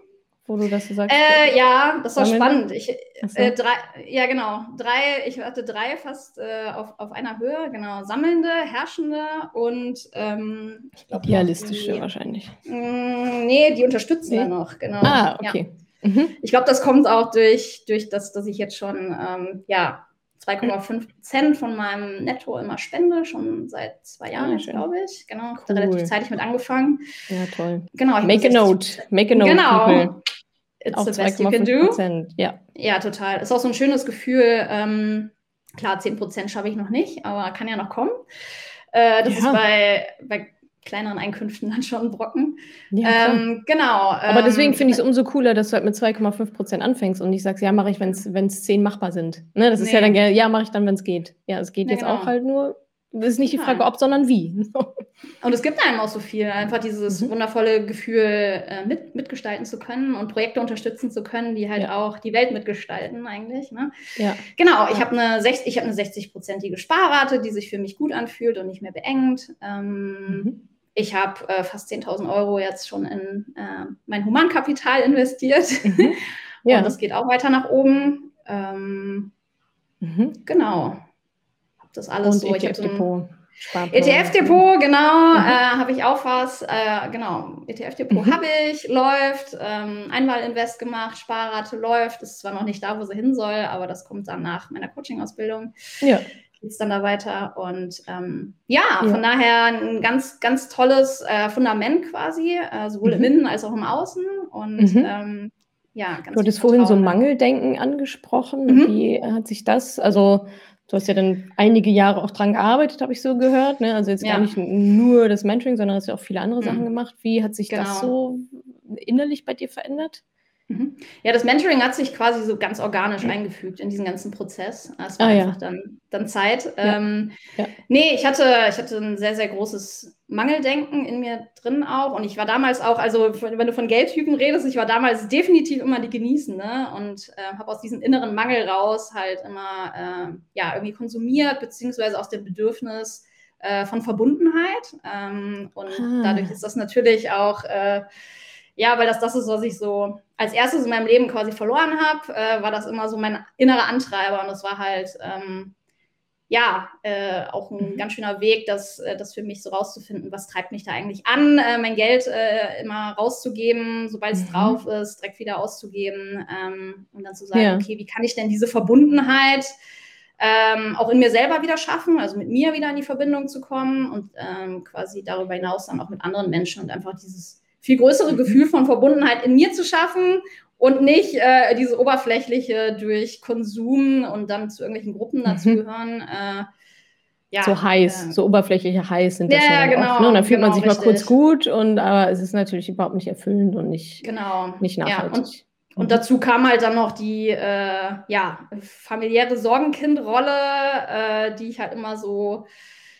Wo du das so sagst? Äh, ja, das war spannend. Ich, äh, drei, ja, genau. Drei, ich hatte drei fast äh, auf, auf einer Höhe, genau. Sammelnde, Herrschende und ähm, Idealistische die, wahrscheinlich. Mh, mm, nee, die unterstützen nee. noch, genau. Ah, okay. Ja. Mhm. Ich glaube, das kommt auch durch, durch das, dass ich jetzt schon ähm, ja, 2,5 Prozent von meinem Netto immer spende, schon seit zwei Jahren, ah, glaube ich. Genau, cool. relativ zeitig mit angefangen. Ja, toll. Genau. Make a note. Make a note. Genau. People. It's auch the best you can do. Ja. ja, total. Ist auch so ein schönes Gefühl. Ähm, klar, 10 Prozent schaffe ich noch nicht, aber kann ja noch kommen. Äh, das ja. ist bei, bei kleineren Einkünften dann schon ein Brocken. Ja, ähm, genau. Aber deswegen ähm, finde ich es umso cooler, dass du halt mit 2,5 Prozent anfängst und nicht sagst, ja, mache ich, wenn es 10 machbar sind. Ne, das nee. ist ja dann, ja, mache ich dann, wenn es geht. Ja, es geht nee, jetzt genau. auch halt nur das ist nicht die Frage, ob, sondern wie. Und es gibt einem auch so viel. Einfach dieses mhm. wundervolle Gefühl, äh, mit, mitgestalten zu können und Projekte unterstützen zu können, die halt ja. auch die Welt mitgestalten, eigentlich. Ne? Ja. Genau, ich habe eine, hab eine 60-prozentige Sparrate, die sich für mich gut anfühlt und nicht mehr beengt. Ähm, mhm. Ich habe äh, fast 10.000 Euro jetzt schon in äh, mein Humankapital investiert. Mhm. Ja. Und das geht auch weiter nach oben. Ähm, mhm. Genau das alles und so. ETF-Depot. ETF-Depot, genau, mhm. äh, habe ich auch was. Äh, genau, ETF-Depot mhm. habe ich, läuft. Ähm, Einmal-Invest gemacht, Sparrate läuft. Ist zwar noch nicht da, wo sie hin soll, aber das kommt dann nach meiner Coaching-Ausbildung. Ja. Geht es dann da weiter. Und ähm, ja, ja, von daher ein ganz, ganz tolles äh, Fundament quasi, äh, sowohl mhm. im Innen als auch im Außen. Und mhm. ähm, ja, ganz Du hattest vorhin so Mangeldenken angesprochen. Mhm. Wie hat sich das, also Du hast ja dann einige Jahre auch dran gearbeitet, habe ich so gehört. Ne? Also jetzt ja. gar nicht nur das Mentoring, sondern hast ja auch viele andere mhm. Sachen gemacht. Wie hat sich genau. das so innerlich bei dir verändert? Mhm. Ja, das Mentoring hat sich quasi so ganz organisch eingefügt in diesen ganzen Prozess. Es war ah, einfach ja. dann, dann Zeit. Ja. Ähm, ja. Nee, ich hatte, ich hatte ein sehr, sehr großes Mangeldenken in mir drin auch. Und ich war damals auch, also wenn du von Geldtypen redest, ich war damals definitiv immer die Genießende und äh, habe aus diesem inneren Mangel raus halt immer äh, ja, irgendwie konsumiert, beziehungsweise aus dem Bedürfnis, äh, von Verbundenheit. Ähm, und ah. dadurch ist das natürlich auch, äh, ja, weil das das ist, was ich so als erstes in meinem Leben quasi verloren habe, äh, war das immer so mein innerer Antreiber. Und das war halt, ähm, ja, äh, auch ein mhm. ganz schöner Weg, das, äh, das für mich so rauszufinden, was treibt mich da eigentlich an, äh, mein Geld äh, immer rauszugeben, sobald es mhm. drauf ist, direkt wieder auszugeben ähm, und dann zu sagen, ja. okay, wie kann ich denn diese Verbundenheit ähm, auch in mir selber wieder schaffen, also mit mir wieder in die Verbindung zu kommen und ähm, quasi darüber hinaus dann auch mit anderen Menschen und einfach dieses viel größere mhm. Gefühl von Verbundenheit in mir zu schaffen und nicht äh, diese oberflächliche durch Konsum und dann zu irgendwelchen Gruppen dazugehören. Mhm. Äh, ja, so heiß, äh, so oberflächliche heiß sind das ja, ja genau, oft, ne? Und dann fühlt genau, man sich richtig. mal kurz gut und aber es ist natürlich überhaupt nicht erfüllend und nicht, genau. nicht nachhaltig. Ja, und, und mhm. dazu kam halt dann noch die äh, ja, familiäre Sorgenkindrolle, äh, die ich halt immer so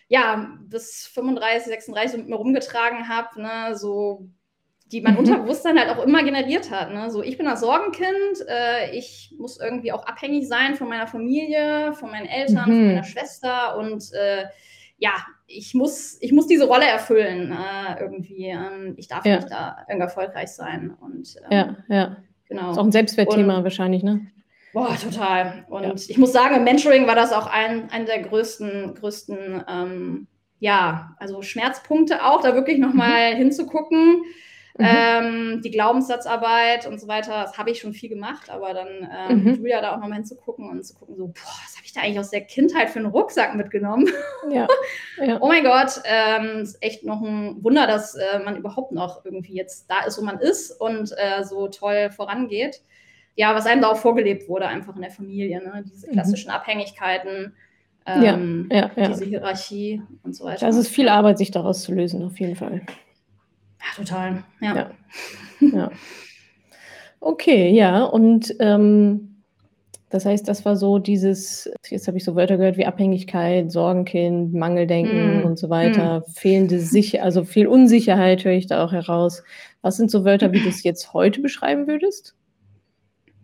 ja, bis 35, 36 mit mir rumgetragen habe, ne? so die mein mhm. Unterbewusstsein halt auch immer generiert hat. Ne? So, ich bin das Sorgenkind, äh, ich muss irgendwie auch abhängig sein von meiner Familie, von meinen Eltern, mhm. von meiner Schwester und äh, ja, ich muss, ich muss diese Rolle erfüllen äh, irgendwie. Ähm, ich darf ja. nicht da irgendwie erfolgreich sein. Und, ähm, ja, ja. Genau. Ist auch ein Selbstwertthema wahrscheinlich, ne? Boah, total. Und ja. ich muss sagen, im Mentoring war das auch ein, ein der größten, größten ähm, ja, also Schmerzpunkte auch, da wirklich nochmal mhm. hinzugucken Mhm. Ähm, die Glaubenssatzarbeit und so weiter, das habe ich schon viel gemacht, aber dann ähm, mhm. Julia da auch nochmal hinzugucken und zu gucken, so, boah, was habe ich da eigentlich aus der Kindheit für einen Rucksack mitgenommen? Ja. ja. oh mein Gott, ähm, ist echt noch ein Wunder, dass äh, man überhaupt noch irgendwie jetzt da ist, wo man ist und äh, so toll vorangeht. Ja, was einem da auch vorgelebt wurde, einfach in der Familie, ne? diese mhm. klassischen mhm. Abhängigkeiten. Ähm, ja, ja, diese Hierarchie und so weiter. Das ist viel Arbeit, sich daraus zu lösen, auf jeden Fall. Ja, total. Ja. ja. ja. Okay, ja. Und ähm, das heißt, das war so dieses, jetzt habe ich so Wörter gehört wie Abhängigkeit, Sorgenkind, Mangeldenken mm. und so weiter, mm. fehlende Sicherheit, also viel Unsicherheit höre ich da auch heraus. Was sind so Wörter, wie du es jetzt heute beschreiben würdest?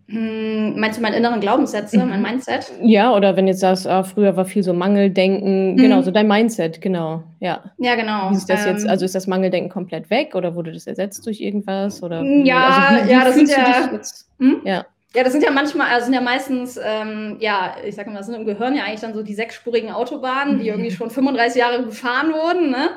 Hm, meinst du meinen inneren Glaubenssätze, mein mhm. Mindset? Ja, oder wenn jetzt sagst, ah, früher war viel so Mangeldenken, mhm. genau, so dein Mindset, genau, ja. Ja, genau. Ist das ähm, jetzt, also ist das Mangeldenken komplett weg oder wurde das ersetzt durch irgendwas? Oder ja, also wie, wie ja, das sind ja, hm? ja. Ja, das sind ja manchmal, also sind ja meistens, ähm, ja, ich sag mal, das sind im Gehirn ja eigentlich dann so die sechsspurigen Autobahnen, die irgendwie schon 35 Jahre gefahren wurden, ne?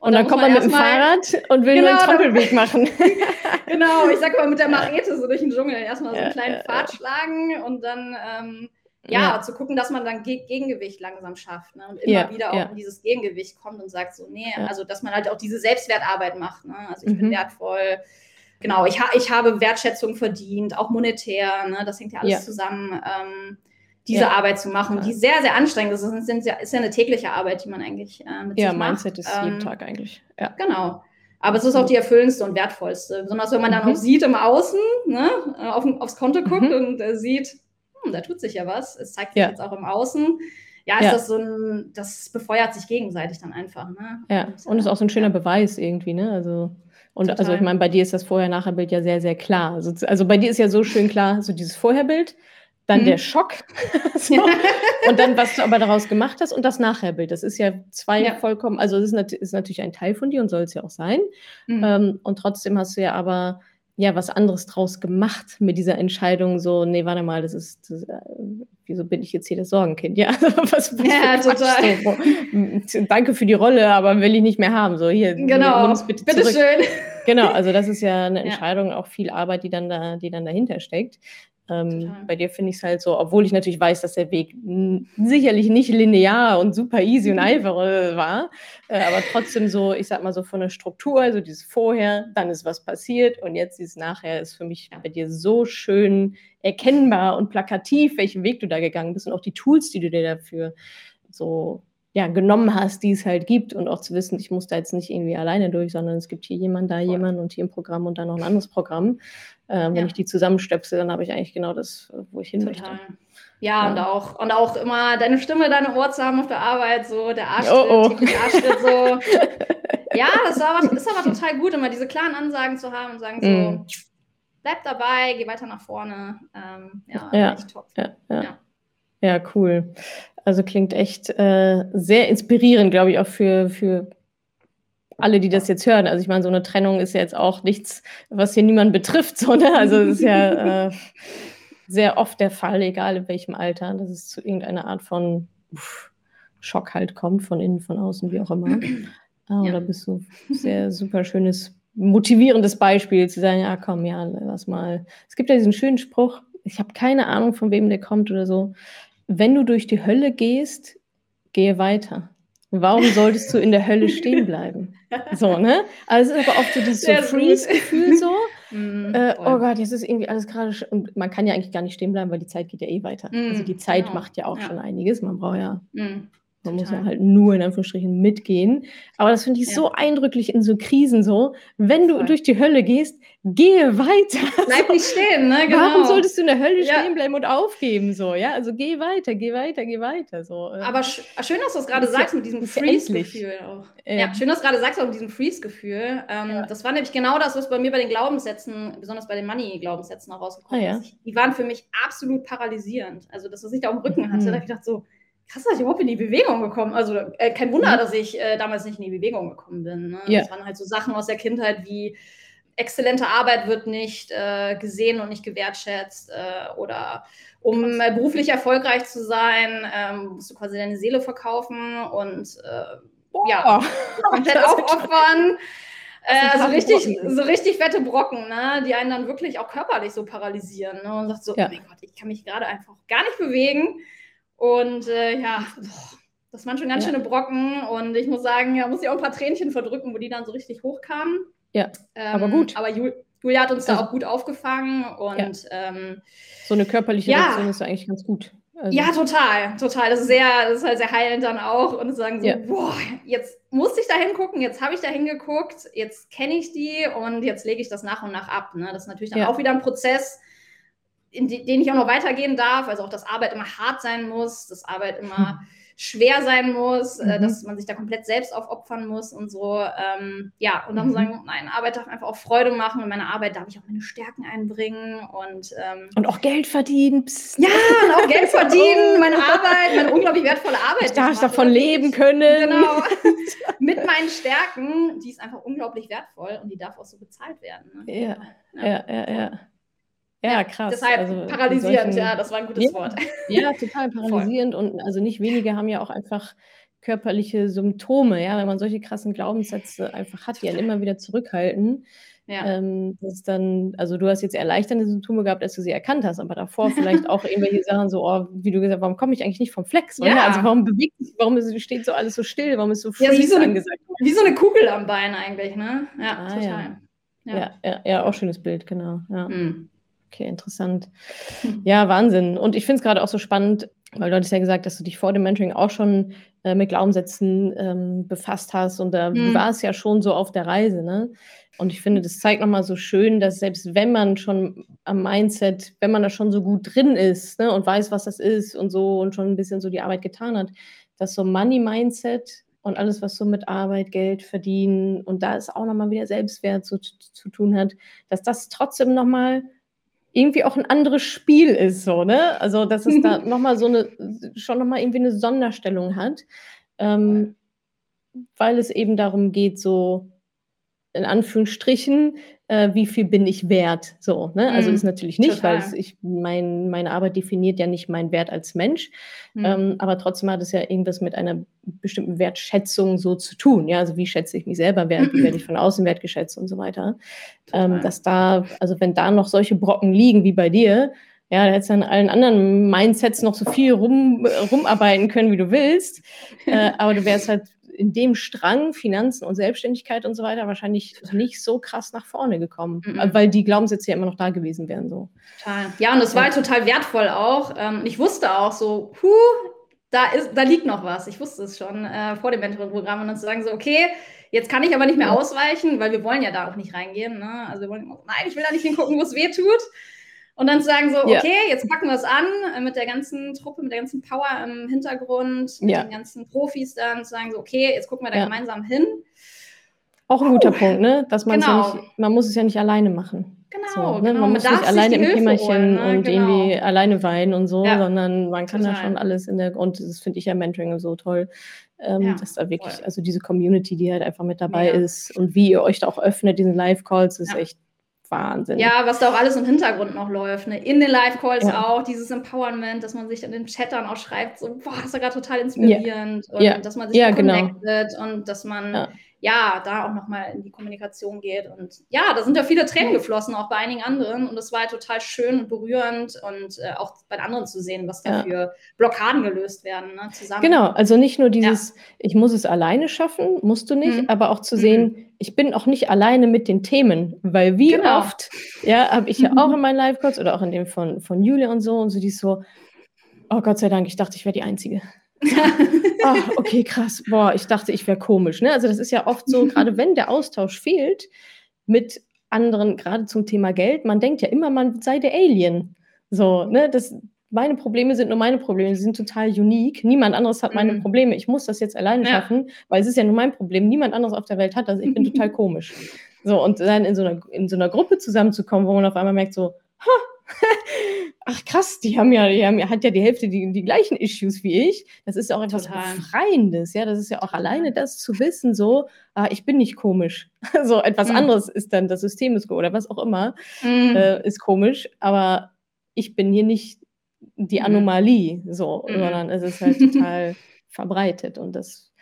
Und, und dann, kommt man mit dem Fahrrad und will genau, nur einen Trampelweg machen. genau, ich sag mal mit der Machete so durch den Dschungel erstmal so einen kleinen ja, Pfad schlagen und dann ähm, ja, ja, zu gucken, dass man dann Ge Gegengewicht langsam schafft ne? und immer ja, wieder auch in dieses Gegengewicht kommt und sagt so, nee, also dass man halt auch diese Selbstwertarbeit macht. Ne? Also ich mhm. bin wertvoll. Genau, ich, ha ich habe Wertschätzung verdient, auch monetär, ne? das hängt ja alles zusammen. Ähm, diese ja. Arbeit zu machen, die sehr, sehr anstrengend ist. Das ist ja, ist ja eine tägliche Arbeit, die man eigentlich äh, mit ja, sich macht. Ja, Mindset ist ähm, jeden Tag eigentlich. Ja. Genau. Aber es ist auch die erfüllendste und wertvollste. Besonders wenn man dann mhm. auch sieht im Außen, ne, äh, auf, aufs Konto guckt mhm. und äh, sieht, hm, da tut sich ja was. Es zeigt sich ja. jetzt auch im Außen. Ja, ist ja. das so ein, das befeuert sich gegenseitig dann einfach. Ne? Ja, und, ist auch so ein schöner Beweis irgendwie, ne? Also und Total. also ich meine, bei dir ist das Vorher-Nachher-Bild ja sehr, sehr klar. Also, also bei dir ist ja so schön klar, so dieses Vorherbild, dann mhm. der Schock so. und dann, was du aber daraus gemacht hast und das Nachherbild. Das ist ja zwei ja. vollkommen, also es ist, ist, natürlich ein Teil von dir und soll es ja auch sein. Mhm. Ähm, und trotzdem hast du ja aber ja was anderes draus gemacht mit dieser Entscheidung, so, nee, warte mal, das ist, das, äh, wieso bin ich jetzt hier das Sorgenkind? Ja, was, was ja total. So, danke für die Rolle, aber will ich nicht mehr haben. So, hier, genau, bitte, bitte schön. Genau, also das ist ja eine Entscheidung, ja. auch viel Arbeit, die dann da, die dann dahinter steckt. Ähm, bei dir finde ich es halt so, obwohl ich natürlich weiß, dass der Weg sicherlich nicht linear und super easy und einfach äh, war, äh, aber trotzdem so, ich sag mal so von der Struktur, also dieses Vorher, dann ist was passiert und jetzt dieses Nachher ist für mich bei dir so schön erkennbar und plakativ, welchen Weg du da gegangen bist und auch die Tools, die du dir dafür so ja, genommen hast, die es halt gibt und auch zu wissen, ich muss da jetzt nicht irgendwie alleine durch, sondern es gibt hier jemanden, da jemanden und hier ein Programm und dann noch ein anderes Programm. Äh, wenn ja. ich die zusammenstöpsel, dann habe ich eigentlich genau das, wo ich hin Total. möchte. Ja, ja, und auch und auch immer deine Stimme, deine Ohr zu haben auf der Arbeit, so der Arschtritt, oh, oh. Arschtritt, so. ja, das war aber, ist aber total gut, immer diese klaren Ansagen zu haben und sagen so, mm. bleib dabei, geh weiter nach vorne. Ähm, ja, ja, echt top. Ja, ja. ja. ja cool. Also klingt echt äh, sehr inspirierend, glaube ich, auch für, für alle, die das jetzt hören. Also ich meine, so eine Trennung ist ja jetzt auch nichts, was hier niemand betrifft. So, ne? Also es ist ja äh, sehr oft der Fall, egal in welchem Alter, dass es zu irgendeiner Art von uff, Schock halt kommt, von innen, von außen, wie auch immer. Ah, ja. Oder bist du sehr super schönes, motivierendes Beispiel zu sagen, ja komm, ja, lass mal. Es gibt ja diesen schönen Spruch, ich habe keine Ahnung, von wem der kommt oder so. Wenn du durch die Hölle gehst, gehe weiter. Warum solltest du in der Hölle stehen bleiben? So, ne? Also es ist aber oft so dieses so Freeze-Gefühl so. Mm, äh, oh Gott, jetzt ist irgendwie alles gerade. Und man kann ja eigentlich gar nicht stehen bleiben, weil die Zeit geht ja eh weiter. Mm, also die Zeit genau. macht ja auch ja. schon einiges. Man braucht ja mm. Man muss ja halt nur in Anführungsstrichen mitgehen. Aber das finde ich ja. so eindrücklich in so Krisen so. Wenn du durch die Hölle gehst, gehe weiter. Bleib nicht stehen, ne? Genau. Warum solltest du in der Hölle ja. stehen bleiben und aufgeben so? Ja, also geh weiter, geh weiter, geh weiter so. Äh. Aber sch schön, dass du es gerade sagst mit diesem Freeze-Gefühl auch. Ja. schön, dass du gerade sagst auch mit diesem Freeze-Gefühl. Ähm, das war nämlich genau das, was bei mir bei den Glaubenssätzen, besonders bei den Money-Glaubenssätzen auch rausgekommen ah, ist. Die waren für mich absolut paralysierend. Also, dass was ich da am Rücken hatte, mhm. da habe ich gedacht so, krass, dass ich überhaupt in die Bewegung gekommen Also äh, kein Wunder, mhm. dass ich äh, damals nicht in die Bewegung gekommen bin. Ne? Ja. Das waren halt so Sachen aus der Kindheit wie exzellente Arbeit wird nicht äh, gesehen und nicht gewertschätzt äh, oder um äh, beruflich erfolgreich zu sein, ähm, musst du quasi deine Seele verkaufen und äh, ja, komplett aufopfern. also richtig, so richtig fette Brocken, ne? die einen dann wirklich auch körperlich so paralysieren ne? und sagt so, ja. oh mein Gott, ich kann mich gerade einfach gar nicht bewegen. Und äh, ja, das waren schon ganz ja. schöne Brocken. Und ich muss sagen, ja, muss ich auch ein paar Tränchen verdrücken, wo die dann so richtig hochkamen. Ja, ähm, aber gut. Aber Jul Julia hat uns also, da auch gut aufgefangen. Und ja. ähm, so eine körperliche ja. Reaktion ist eigentlich ganz gut. Also. Ja, total, total. Das ist sehr, das ist halt sehr heilend dann auch und sagen so, ja. boah, jetzt musste ich da hingucken, jetzt habe ich da hingeguckt, jetzt kenne ich die und jetzt lege ich das nach und nach ab. Ne? Das ist natürlich dann ja. auch wieder ein Prozess, in die, den ich auch noch weitergehen darf. Also auch, dass Arbeit immer hart sein muss, dass Arbeit immer schwer sein muss, äh, mhm. äh, dass man sich da komplett selbst aufopfern muss und so. Ähm, ja, und dann mhm. sagen, nein, Arbeit darf einfach auch Freude machen. und meine Arbeit darf ich auch meine Stärken einbringen und ähm, und auch Geld verdienen. Psst. Ja, und auch Geld verdienen. Meine Arbeit, meine unglaublich wertvolle Arbeit. Ich darf davon leben können. Genau. Mit meinen Stärken, die ist einfach unglaublich wertvoll und die darf auch so bezahlt werden. Ne? Ja, ja, ja, ja. ja. Ja, krass. Deshalb also paralysierend, solchen, ja, das war ein gutes ja, Wort. Ja, total paralysierend Voll. und also nicht wenige haben ja auch einfach körperliche Symptome, ja, wenn man solche krassen Glaubenssätze einfach hat, die einen immer wieder zurückhalten. Ja. Ähm, das ist dann, also du hast jetzt erleichternde Symptome gehabt, als du sie erkannt hast, aber davor vielleicht auch irgendwelche Sachen so, oh, wie du gesagt hast, warum komme ich eigentlich nicht vom Flex? Ja. Also warum bewegt sich, warum ist, steht so alles so still, warum ist so freeze ja, wie so eine, angesagt? Wie so eine Kugel am Bein eigentlich, ne? Ja, ah, total. Ja. Ja. ja. auch schönes Bild, genau. Ja. Mhm. Okay, interessant. Ja, Wahnsinn. Und ich finde es gerade auch so spannend, weil du hattest ja gesagt, dass du dich vor dem Mentoring auch schon äh, mit Glaubenssätzen ähm, befasst hast und da mhm. war es ja schon so auf der Reise, ne? Und ich finde, das zeigt nochmal so schön, dass selbst wenn man schon am Mindset, wenn man da schon so gut drin ist ne, und weiß, was das ist und so und schon ein bisschen so die Arbeit getan hat, dass so Money-Mindset und alles, was so mit Arbeit, Geld verdienen und da ist auch nochmal wieder Selbstwert so zu, zu tun hat, dass das trotzdem nochmal irgendwie auch ein anderes Spiel ist, so, ne? Also, dass es da nochmal so eine, schon nochmal irgendwie eine Sonderstellung hat, ähm, weil es eben darum geht, so in Anführungsstrichen, äh, wie viel bin ich wert? So, ne? Also mm, ist natürlich nicht, total. weil es, ich, mein, meine Arbeit definiert ja nicht meinen Wert als Mensch, mm. ähm, aber trotzdem hat es ja irgendwas mit einer bestimmten Wertschätzung so zu tun. Ja, also wie schätze ich mich selber wert, wie werde ich von außen wertgeschätzt und so weiter. Ähm, dass da, also wenn da noch solche Brocken liegen wie bei dir, ja, da hättest du an allen anderen Mindsets noch so viel rum, rumarbeiten können, wie du willst. Äh, aber du wärst halt in dem Strang Finanzen und Selbstständigkeit und so weiter wahrscheinlich nicht so krass nach vorne gekommen, mhm. weil die Glaubenssätze ja immer noch da gewesen wären. So. Total. Ja, und das war halt total wertvoll auch. Ähm, ich wusste auch so, puh, da, ist, da liegt noch was. Ich wusste es schon äh, vor dem Mentoring-Programm und dann zu sagen so, okay, jetzt kann ich aber nicht mehr ausweichen, weil wir wollen ja da auch nicht reingehen. Ne? Also wir wollen, nein, ich will da nicht hingucken, wo es weh tut. Und dann sagen so, okay, ja. jetzt packen wir es an äh, mit der ganzen Truppe, mit der ganzen Power im Hintergrund, mit ja. den ganzen Profis dann zu sagen so, okay, jetzt gucken wir da ja. gemeinsam hin. Auch ein guter uh, Punkt, ne? Dass man genau. ja nicht, man muss es ja nicht alleine machen. Genau, so, ne? genau. Man muss darf nicht alleine im Kämmerchen ne? und Genau. irgendwie alleine weinen und so, Ja, sondern man kann da total. schon alles in der und das finde ich ja Mentoring so toll, ähm, Ja, dass da wirklich voll. also diese Community, die halt einfach mit dabei Mega. ist und wie ihr euch da auch öffnet, diesen Live-Calls, ist Ja. echt Wahnsinn. Ja, was da auch alles im Hintergrund noch läuft. Ne? In den Live-Calls Ja. auch, dieses Empowerment, dass man sich in den Chat dann auch schreibt, so, boah, ist ja gerade total inspirierend. Und Ja. dass man sich Ja, genau. und dass man Ja. ja, da auch nochmal in die Kommunikation geht. Und ja, da sind ja viele Tränen geflossen, auch bei einigen anderen. Und das war halt total schön und berührend und äh, auch bei anderen zu sehen, was da Ja. für Blockaden gelöst werden, ne? zusammen. Genau, also nicht nur dieses, ich muss es alleine schaffen, musst du nicht, Mhm. aber auch zu sehen, ich bin auch nicht alleine mit den Themen, weil wie Genau. oft, ja, habe ich ja auch in meinen Live-Calls oder auch in dem von, von Julia und so und so, die ist so, oh Gott sei Dank, ich dachte, ich wäre die Einzige. Ah, okay, krass. Boah, ich dachte, ich wäre komisch. Ne? Also das ist ja oft so, gerade wenn der Austausch fehlt mit anderen, gerade zum Thema Geld, man denkt ja immer, man sei der Alien. So, ne, das, meine Probleme sind nur meine Probleme, sie sind total unique. Niemand anderes hat meine Mhm. Probleme. Ich muss das jetzt alleine Ja. schaffen, weil es ist ja nur mein Problem. Niemand anderes auf der Welt hat das. Ich bin total komisch. So, und dann in so einer, in so einer Gruppe zusammenzukommen, wo man auf einmal merkt, so, ha, ach krass, die haben ja, die haben, ja- hat ja die Hälfte die, die gleichen Issues wie ich. Das ist ja auch etwas Total. Befreiendes, ja. Das ist ja auch alleine das zu wissen, so, ah, ich bin nicht komisch. so, etwas Mhm. anderes ist dann, das System ist oder was auch immer, Mhm. äh, ist komisch, aber ich bin hier nicht die Mhm. Anomalie, so, Mhm. sondern es ist halt total verbreitet und das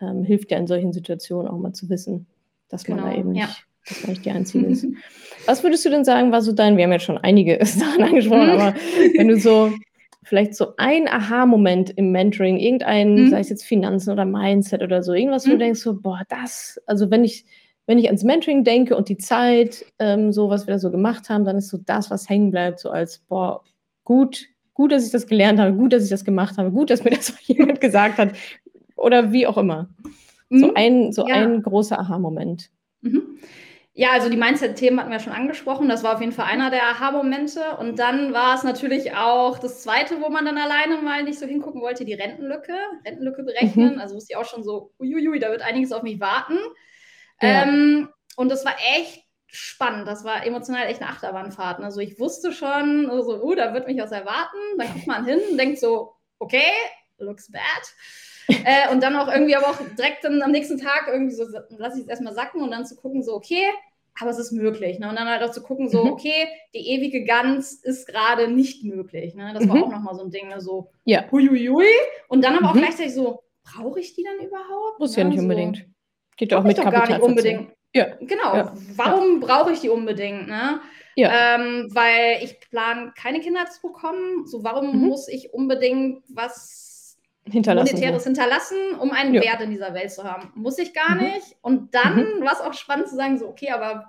ähm, hilft ja in solchen Situationen auch mal zu wissen, dass man da Genau, eben ja. nicht, dass man nicht die Einzige ist. Was würdest du denn sagen, war so dein, wir haben jetzt schon einige Sachen angesprochen, aber wenn du so vielleicht so ein Aha-Moment im Mentoring, irgendein, Mhm. sei es jetzt Finanzen oder Mindset oder so, irgendwas, wo du Mhm. denkst so, boah, das, also wenn ich, wenn ich ans Mentoring denke und die Zeit, ähm, so was wir da so gemacht haben, dann ist so das, was hängen bleibt, so als, boah, gut, gut, dass ich das gelernt habe, gut, dass ich das gemacht habe, gut, dass mir das jemand gesagt hat oder wie auch immer. So Mhm. ein, so Ja. ein großer Aha-Moment. Mhm. Ja, also die Mindset-Themen hatten wir schon angesprochen. Das war auf jeden Fall einer der Aha-Momente. Und dann war es natürlich auch das zweite, wo man dann alleine mal nicht so hingucken wollte, die Rentenlücke. Rentenlücke berechnen. Mhm. Also wusste ich auch schon so, uiuiui, da wird einiges auf mich warten. Ja. Ähm, und das war echt spannend. Das war emotional echt eine Achterbahnfahrt. Also ich wusste schon, so, uh, da wird mich was erwarten. Dann guckt man hin und denkt so, okay, looks bad. Äh, und dann auch irgendwie aber auch direkt dann am nächsten Tag irgendwie so, lasse ich es erstmal sacken und dann zu gucken, so, okay, aber es ist möglich. Ne? Und dann halt auch zu gucken, so, Mhm. okay, die ewige Gans ist gerade nicht möglich. Ne? Das war Mhm. auch nochmal so ein Ding, ne? so, Ja, huiuiui. Und dann aber auch Mhm. gleichzeitig so, brauche ich die dann überhaupt? muss ja Ne? nicht So, unbedingt. Geht ja auch mit doch gar nicht unbedingt. Ja, Genau, Ja. warum brauche ich die unbedingt? Ne? ja. Ähm, weil ich plane, keine Kinder zu bekommen. So, warum Mhm. muss ich unbedingt was Hinterlassen. Monetäres so. hinterlassen, um einen Ja. Wert in dieser Welt zu haben? Muss ich gar Mhm. nicht. Und dann war es auch spannend zu sagen, so, okay, aber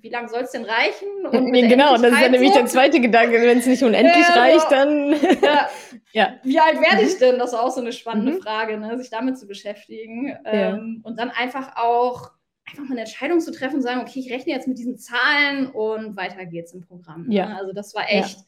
wie lange soll es denn reichen? Nee, genau, das ist ja Endlichkeit nämlich so, der zweite Gedanke. Wenn es nicht unendlich Ja, so. reicht, dann. Ja, ja. wie alt werde ich denn? Das ist auch so eine spannende Mhm. Frage, ne? sich damit zu beschäftigen. Ja. Ähm, und dann einfach auch einfach mal eine Entscheidung zu treffen und sagen, okay, ich rechne jetzt mit diesen Zahlen und weiter geht's im Programm. Ja. Ne? Also das war echt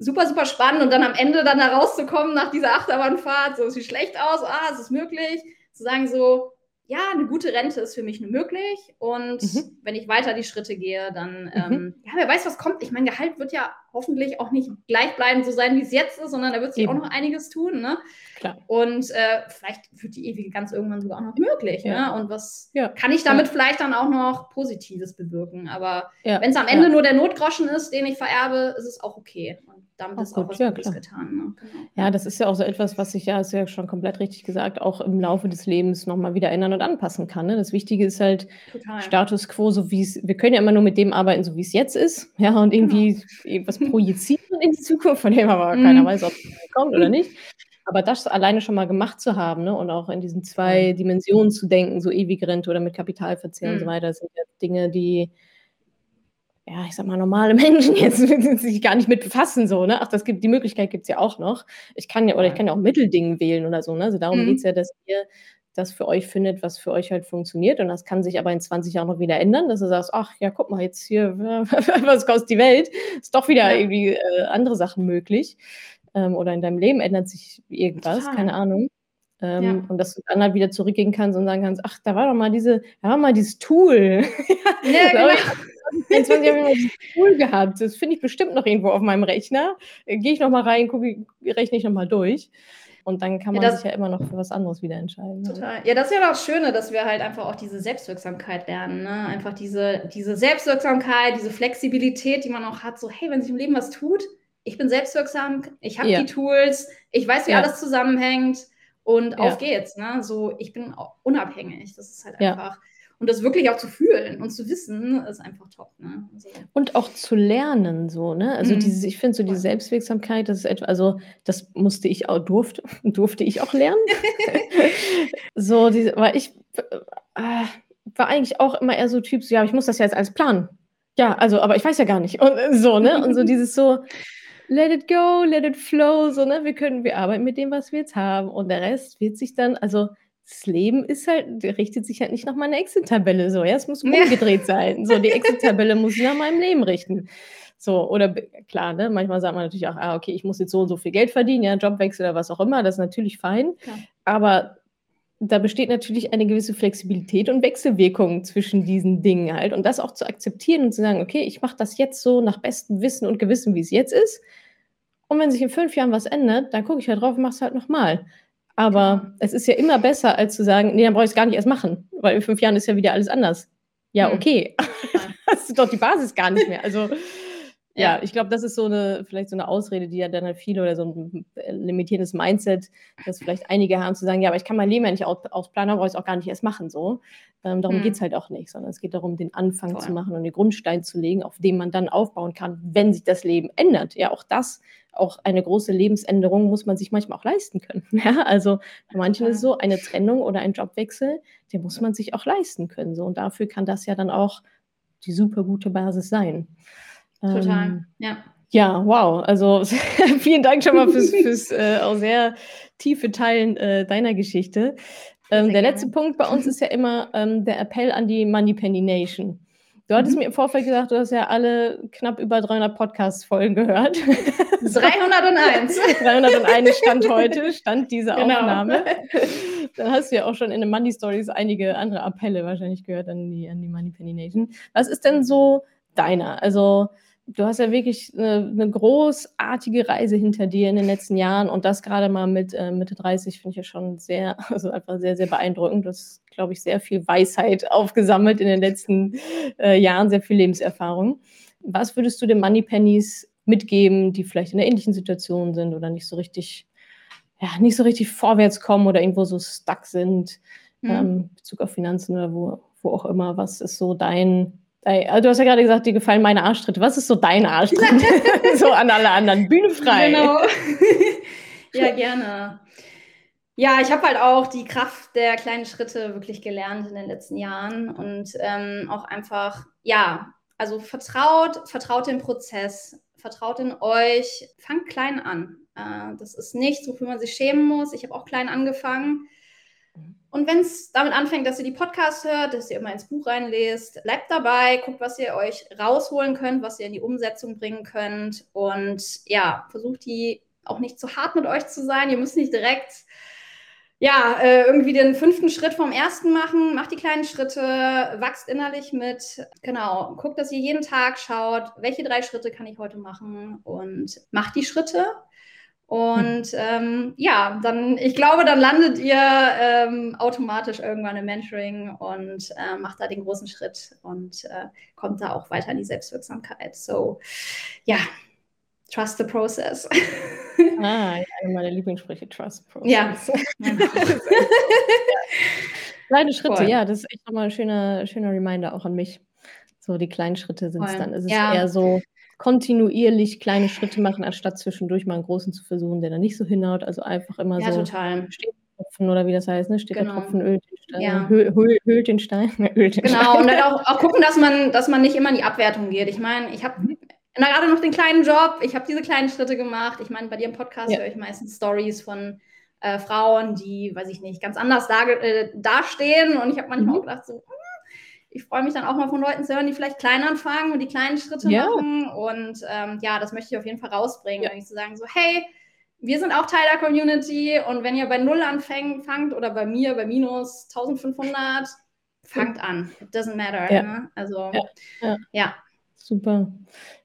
super, super spannend. Und dann am Ende dann da rauszukommen nach dieser Achterbahnfahrt, so es sieht schlecht aus, ah, es ist möglich, zu sagen so, ja, eine gute Rente ist für mich nur möglich. Und Mhm. wenn ich weiter die Schritte gehe, dann, Mhm. ähm, ja, wer weiß, was kommt. Ich mein Gehalt wird ja hoffentlich auch nicht gleichbleibend so sein, wie es jetzt ist, sondern da wird sich Eben. auch noch einiges tun. Ne? Klar. Und äh, vielleicht wird die ewige ganz irgendwann sogar auch noch möglich. Ja. Ne? Und was Ja. kann ich damit vielleicht dann auch noch Positives bewirken? Aber Ja. wenn es am Ende ja. nur der Notgroschen ist, den ich vererbe, ist es auch okay. Und damit Auch ist auch gut, was ja, Gutes getan. Ne? Genau. Ja, das ist ja auch so etwas, was sich ja, ist ja schon komplett richtig gesagt, auch im Laufe des Lebens nochmal wieder ändern und anpassen kann. Ne? Das Wichtige ist halt Total. Status quo, so wie es, wir können ja immer nur mit dem arbeiten, so wie es jetzt ist. Ja, und irgendwie etwas projizieren in die Zukunft, von dem aber Mhm. keiner weiß, ob es kommt oder nicht. Aber das alleine schon mal gemacht zu haben, ne? Und auch in diesen zwei Dimensionen zu denken, so ewige Rente oder mit Kapitalverzehr und so Mhm. weiter, sind ja Dinge, die ja, ich sag mal, normale Menschen jetzt sich gar nicht mit befassen, so, ne? Ach, das gibt, die Möglichkeit gibt es ja auch noch. Ich kann ja, oder ich kann ja auch Mittelding wählen oder so, ne? Also darum Mhm. geht es ja, dass ihr das für euch findet, was für euch halt funktioniert. Und das kann sich aber in 20 Jahren noch wieder ändern, dass du sagst, ach ja, guck mal, jetzt hier, was kostet die Welt? Ist doch wieder Ja. irgendwie äh, andere Sachen möglich. Ähm, oder in deinem Leben ändert sich irgendwas, Total. keine Ahnung. Ähm, Ja. Und dass du dann halt wieder zurückgehen kannst und sagen kannst, ach, da war doch mal diese, da war mal dieses Tool. Ja, Sorry, genau. 2021 habe ich mal Tool gehabt. Das finde ich bestimmt noch irgendwo auf meinem Rechner. Äh, gehe ich nochmal rein, gucke, rechne ich nochmal durch. Und dann kann man ja, sich ja immer noch für was anderes wieder entscheiden. Total. Ja, das ist ja das Schöne, dass wir halt einfach auch diese Selbstwirksamkeit lernen. Ne? Einfach diese, diese Selbstwirksamkeit, diese Flexibilität, die man auch hat. So, hey, wenn sich im Leben was tut, ich bin selbstwirksam, ich habe ja. die Tools, ich weiß, wie ja. alles zusammenhängt und auf geht's. Ne? So, ich bin unabhängig. Das ist halt einfach und das wirklich auch zu fühlen und zu wissen, ist einfach top. Ne? Also, und auch zu lernen, so, ne? Also mhm. dieses, ich finde so diese Selbstwirksamkeit, das ist etwa, also das musste ich auch, durfte, durfte ich auch lernen. so, diese, weil ich äh, war eigentlich auch immer eher so Typ, so, ja, ich muss das ja jetzt alles planen. Ja, also, aber ich weiß ja gar nicht. Und so, ne? Und so dieses so, let it go, let it flow, so, ne? Wir können, wir arbeiten mit dem, was wir jetzt haben. Und der Rest wird sich dann, also das Leben ist halt, richtet sich halt nicht nach meiner Exit-Tabelle so. Ja, es muss umgedreht sein. So, die Exit-Tabelle muss sich nach meinem Leben richten. So, oder klar, ne, manchmal sagt man natürlich auch, ah, okay, ich muss jetzt so und so viel Geld verdienen, ja, Jobwechsel oder was auch immer, das ist natürlich fein. Ja. Aber da besteht natürlich eine gewisse Flexibilität und Wechselwirkung zwischen diesen Dingen halt. Und das auch zu akzeptieren und zu sagen, okay, ich mache das jetzt so nach bestem Wissen und Gewissen, wie es jetzt ist. Und wenn sich in fünf Jahren was ändert, dann gucke ich halt drauf und mache es halt nochmal. Aber es ist ja immer besser, als zu sagen, nee, dann brauche ich es gar nicht erst machen, weil in fünf Jahren ist ja wieder alles anders. Ja, hm. okay. das ist doch die Basis gar nicht mehr. Also, ja, ja ich glaube, das ist so eine, vielleicht so eine Ausrede, die ja dann halt viele oder so ein limitierendes Mindset, das vielleicht einige haben, zu sagen, ja, aber ich kann mein Leben ja nicht ausplanen, brauche ich es auch gar nicht erst machen. So. Ähm, darum hm. geht es halt auch nicht, sondern es geht darum, den Anfang Voll. zu machen und den Grundstein zu legen, auf dem man dann aufbauen kann, wenn sich das Leben ändert. Ja, auch das auch eine große Lebensänderung muss man sich manchmal auch leisten können. Ja, also bei manchen ist es so, eine Trennung oder ein Jobwechsel, den muss man sich auch leisten können. So. Und dafür kann das ja dann auch die super gute Basis sein. Total, ähm, ja. Ja, wow. Also vielen Dank schon mal fürs, fürs äh, auch sehr tiefe Teilen äh, deiner Geschichte. Ähm, der letzte Punkt bei uns ist ja immer ähm, der Appell an die Money Penny Nation. Du hattest mhm. mir im Vorfeld gesagt, du hast ja alle knapp über 300 Podcast-Folgen gehört. 301. 301 stand heute, stand diese genau. Aufnahme. Dann hast du ja auch schon in den Money Stories einige andere Appelle wahrscheinlich gehört an die, an die Money Penny Nation. Was ist denn so deiner? Also, du hast ja wirklich eine, eine, großartige Reise hinter dir in den letzten Jahren und das gerade mal mit äh, Mitte 30 finde ich ja schon sehr, also einfach sehr, sehr beeindruckend. Du hast, glaube ich, sehr viel Weisheit aufgesammelt in den letzten äh, Jahren, sehr viel Lebenserfahrung. Was würdest du den Moneypennies mitgeben, die vielleicht in einer ähnlichen Situation sind oder nicht so richtig, ja, nicht so richtig vorwärts kommen oder irgendwo so stuck sind, mhm. ähm, Bezug auf Finanzen oder wo, wo auch immer? Was ist so dein du hast ja gerade gesagt, dir gefallen meine Arschtritte. Was ist so dein Arschtritt? so an alle anderen. Bühne frei. Genau. ja, gerne. Ja, ich habe halt auch die Kraft der kleinen Schritte wirklich gelernt in den letzten Jahren und ähm, auch einfach, ja, also vertraut, vertraut den Prozess, vertraut in euch, fangt klein an. Äh, das ist nichts, wofür man sich schämen muss. Ich habe auch klein angefangen. Und wenn es damit anfängt, dass ihr die Podcasts hört, dass ihr immer ins Buch reinlest, bleibt dabei, guckt, was ihr euch rausholen könnt, was ihr in die Umsetzung bringen könnt. Und ja, versucht die auch nicht zu hart mit euch zu sein. Ihr müsst nicht direkt ja, äh, irgendwie den fünften Schritt vom ersten machen. Macht die kleinen Schritte, wachst innerlich mit. Genau, guckt, dass ihr jeden Tag schaut, welche drei Schritte kann ich heute machen und macht die Schritte und ähm, ja, dann, ich glaube, dann landet ihr ähm, automatisch irgendwann im Mentoring und äh, macht da den großen Schritt und äh, kommt da auch weiter in die Selbstwirksamkeit. So, ja, trust the process. Ah, eine meiner Lieblingssprüche, trust the process. Ja. Kleine Schritte, Voll. ja, das ist echt nochmal ein schöner, schöner Reminder auch an mich. So, die kleinen Schritte sind es dann. Es ist ja. eher so, kontinuierlich kleine Schritte machen, anstatt zwischendurch mal einen großen zu versuchen, der dann nicht so hinhaut. Also einfach immer ja, so total. Tropfen oder wie das heißt, ne? Steht genau. der Tropfen, ölt den Stein. Ja. Höhlt den Stein. ölt den genau, Stein. und dann auch, auch, gucken, dass man, dass man nicht immer in die Abwertung geht. Ich meine, ich habe mhm. gerade noch den kleinen Job, ich habe diese kleinen Schritte gemacht. Ich meine, bei dir im Podcast ja. höre ich meistens Stories von äh, Frauen, die, weiß ich nicht, ganz anders da, äh, dastehen. Und ich habe manchmal mhm. auch gedacht, so, ich freue mich dann auch mal von Leuten zu hören, die vielleicht klein anfangen und die kleinen Schritte ja. machen. Und ähm, ja, das möchte ich auf jeden Fall rausbringen, ja. zu sagen, so, hey, wir sind auch Teil der Community und wenn ihr bei Null anfangt oder bei mir bei minus 1500, fangt an. It doesn't matter. Ja. Ne? Also, ja. ja. Super.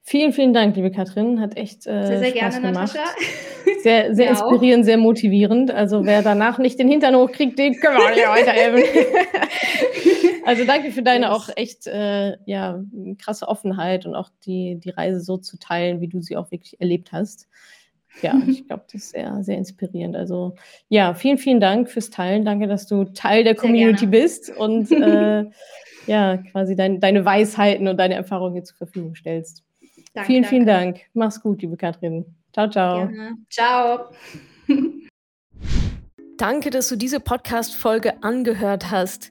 Vielen, vielen Dank, liebe Katrin. Hat echt äh, sehr, sehr Spaß gerne, gemacht. Natascha. Sehr, sehr inspirierend, auch. sehr motivierend. Also wer danach nicht den Hintern hochkriegt, den können wir auch nicht weiterhelfen. also danke für deine auch echt äh, ja, krasse Offenheit und auch die, die Reise so zu teilen, wie du sie auch wirklich erlebt hast. Ja, ich glaube, das ist sehr, sehr inspirierend. Also ja, vielen, vielen Dank fürs Teilen. Danke, dass du Teil der Community bist und äh, ja, quasi dein, deine Weisheiten und deine Erfahrungen hier zur Verfügung stellst. Danke, vielen, danke. vielen Dank. Mach's gut, liebe Katrin. Ciao, ciao. Gerne. Ciao. Danke, dass du diese Podcast-Folge angehört hast.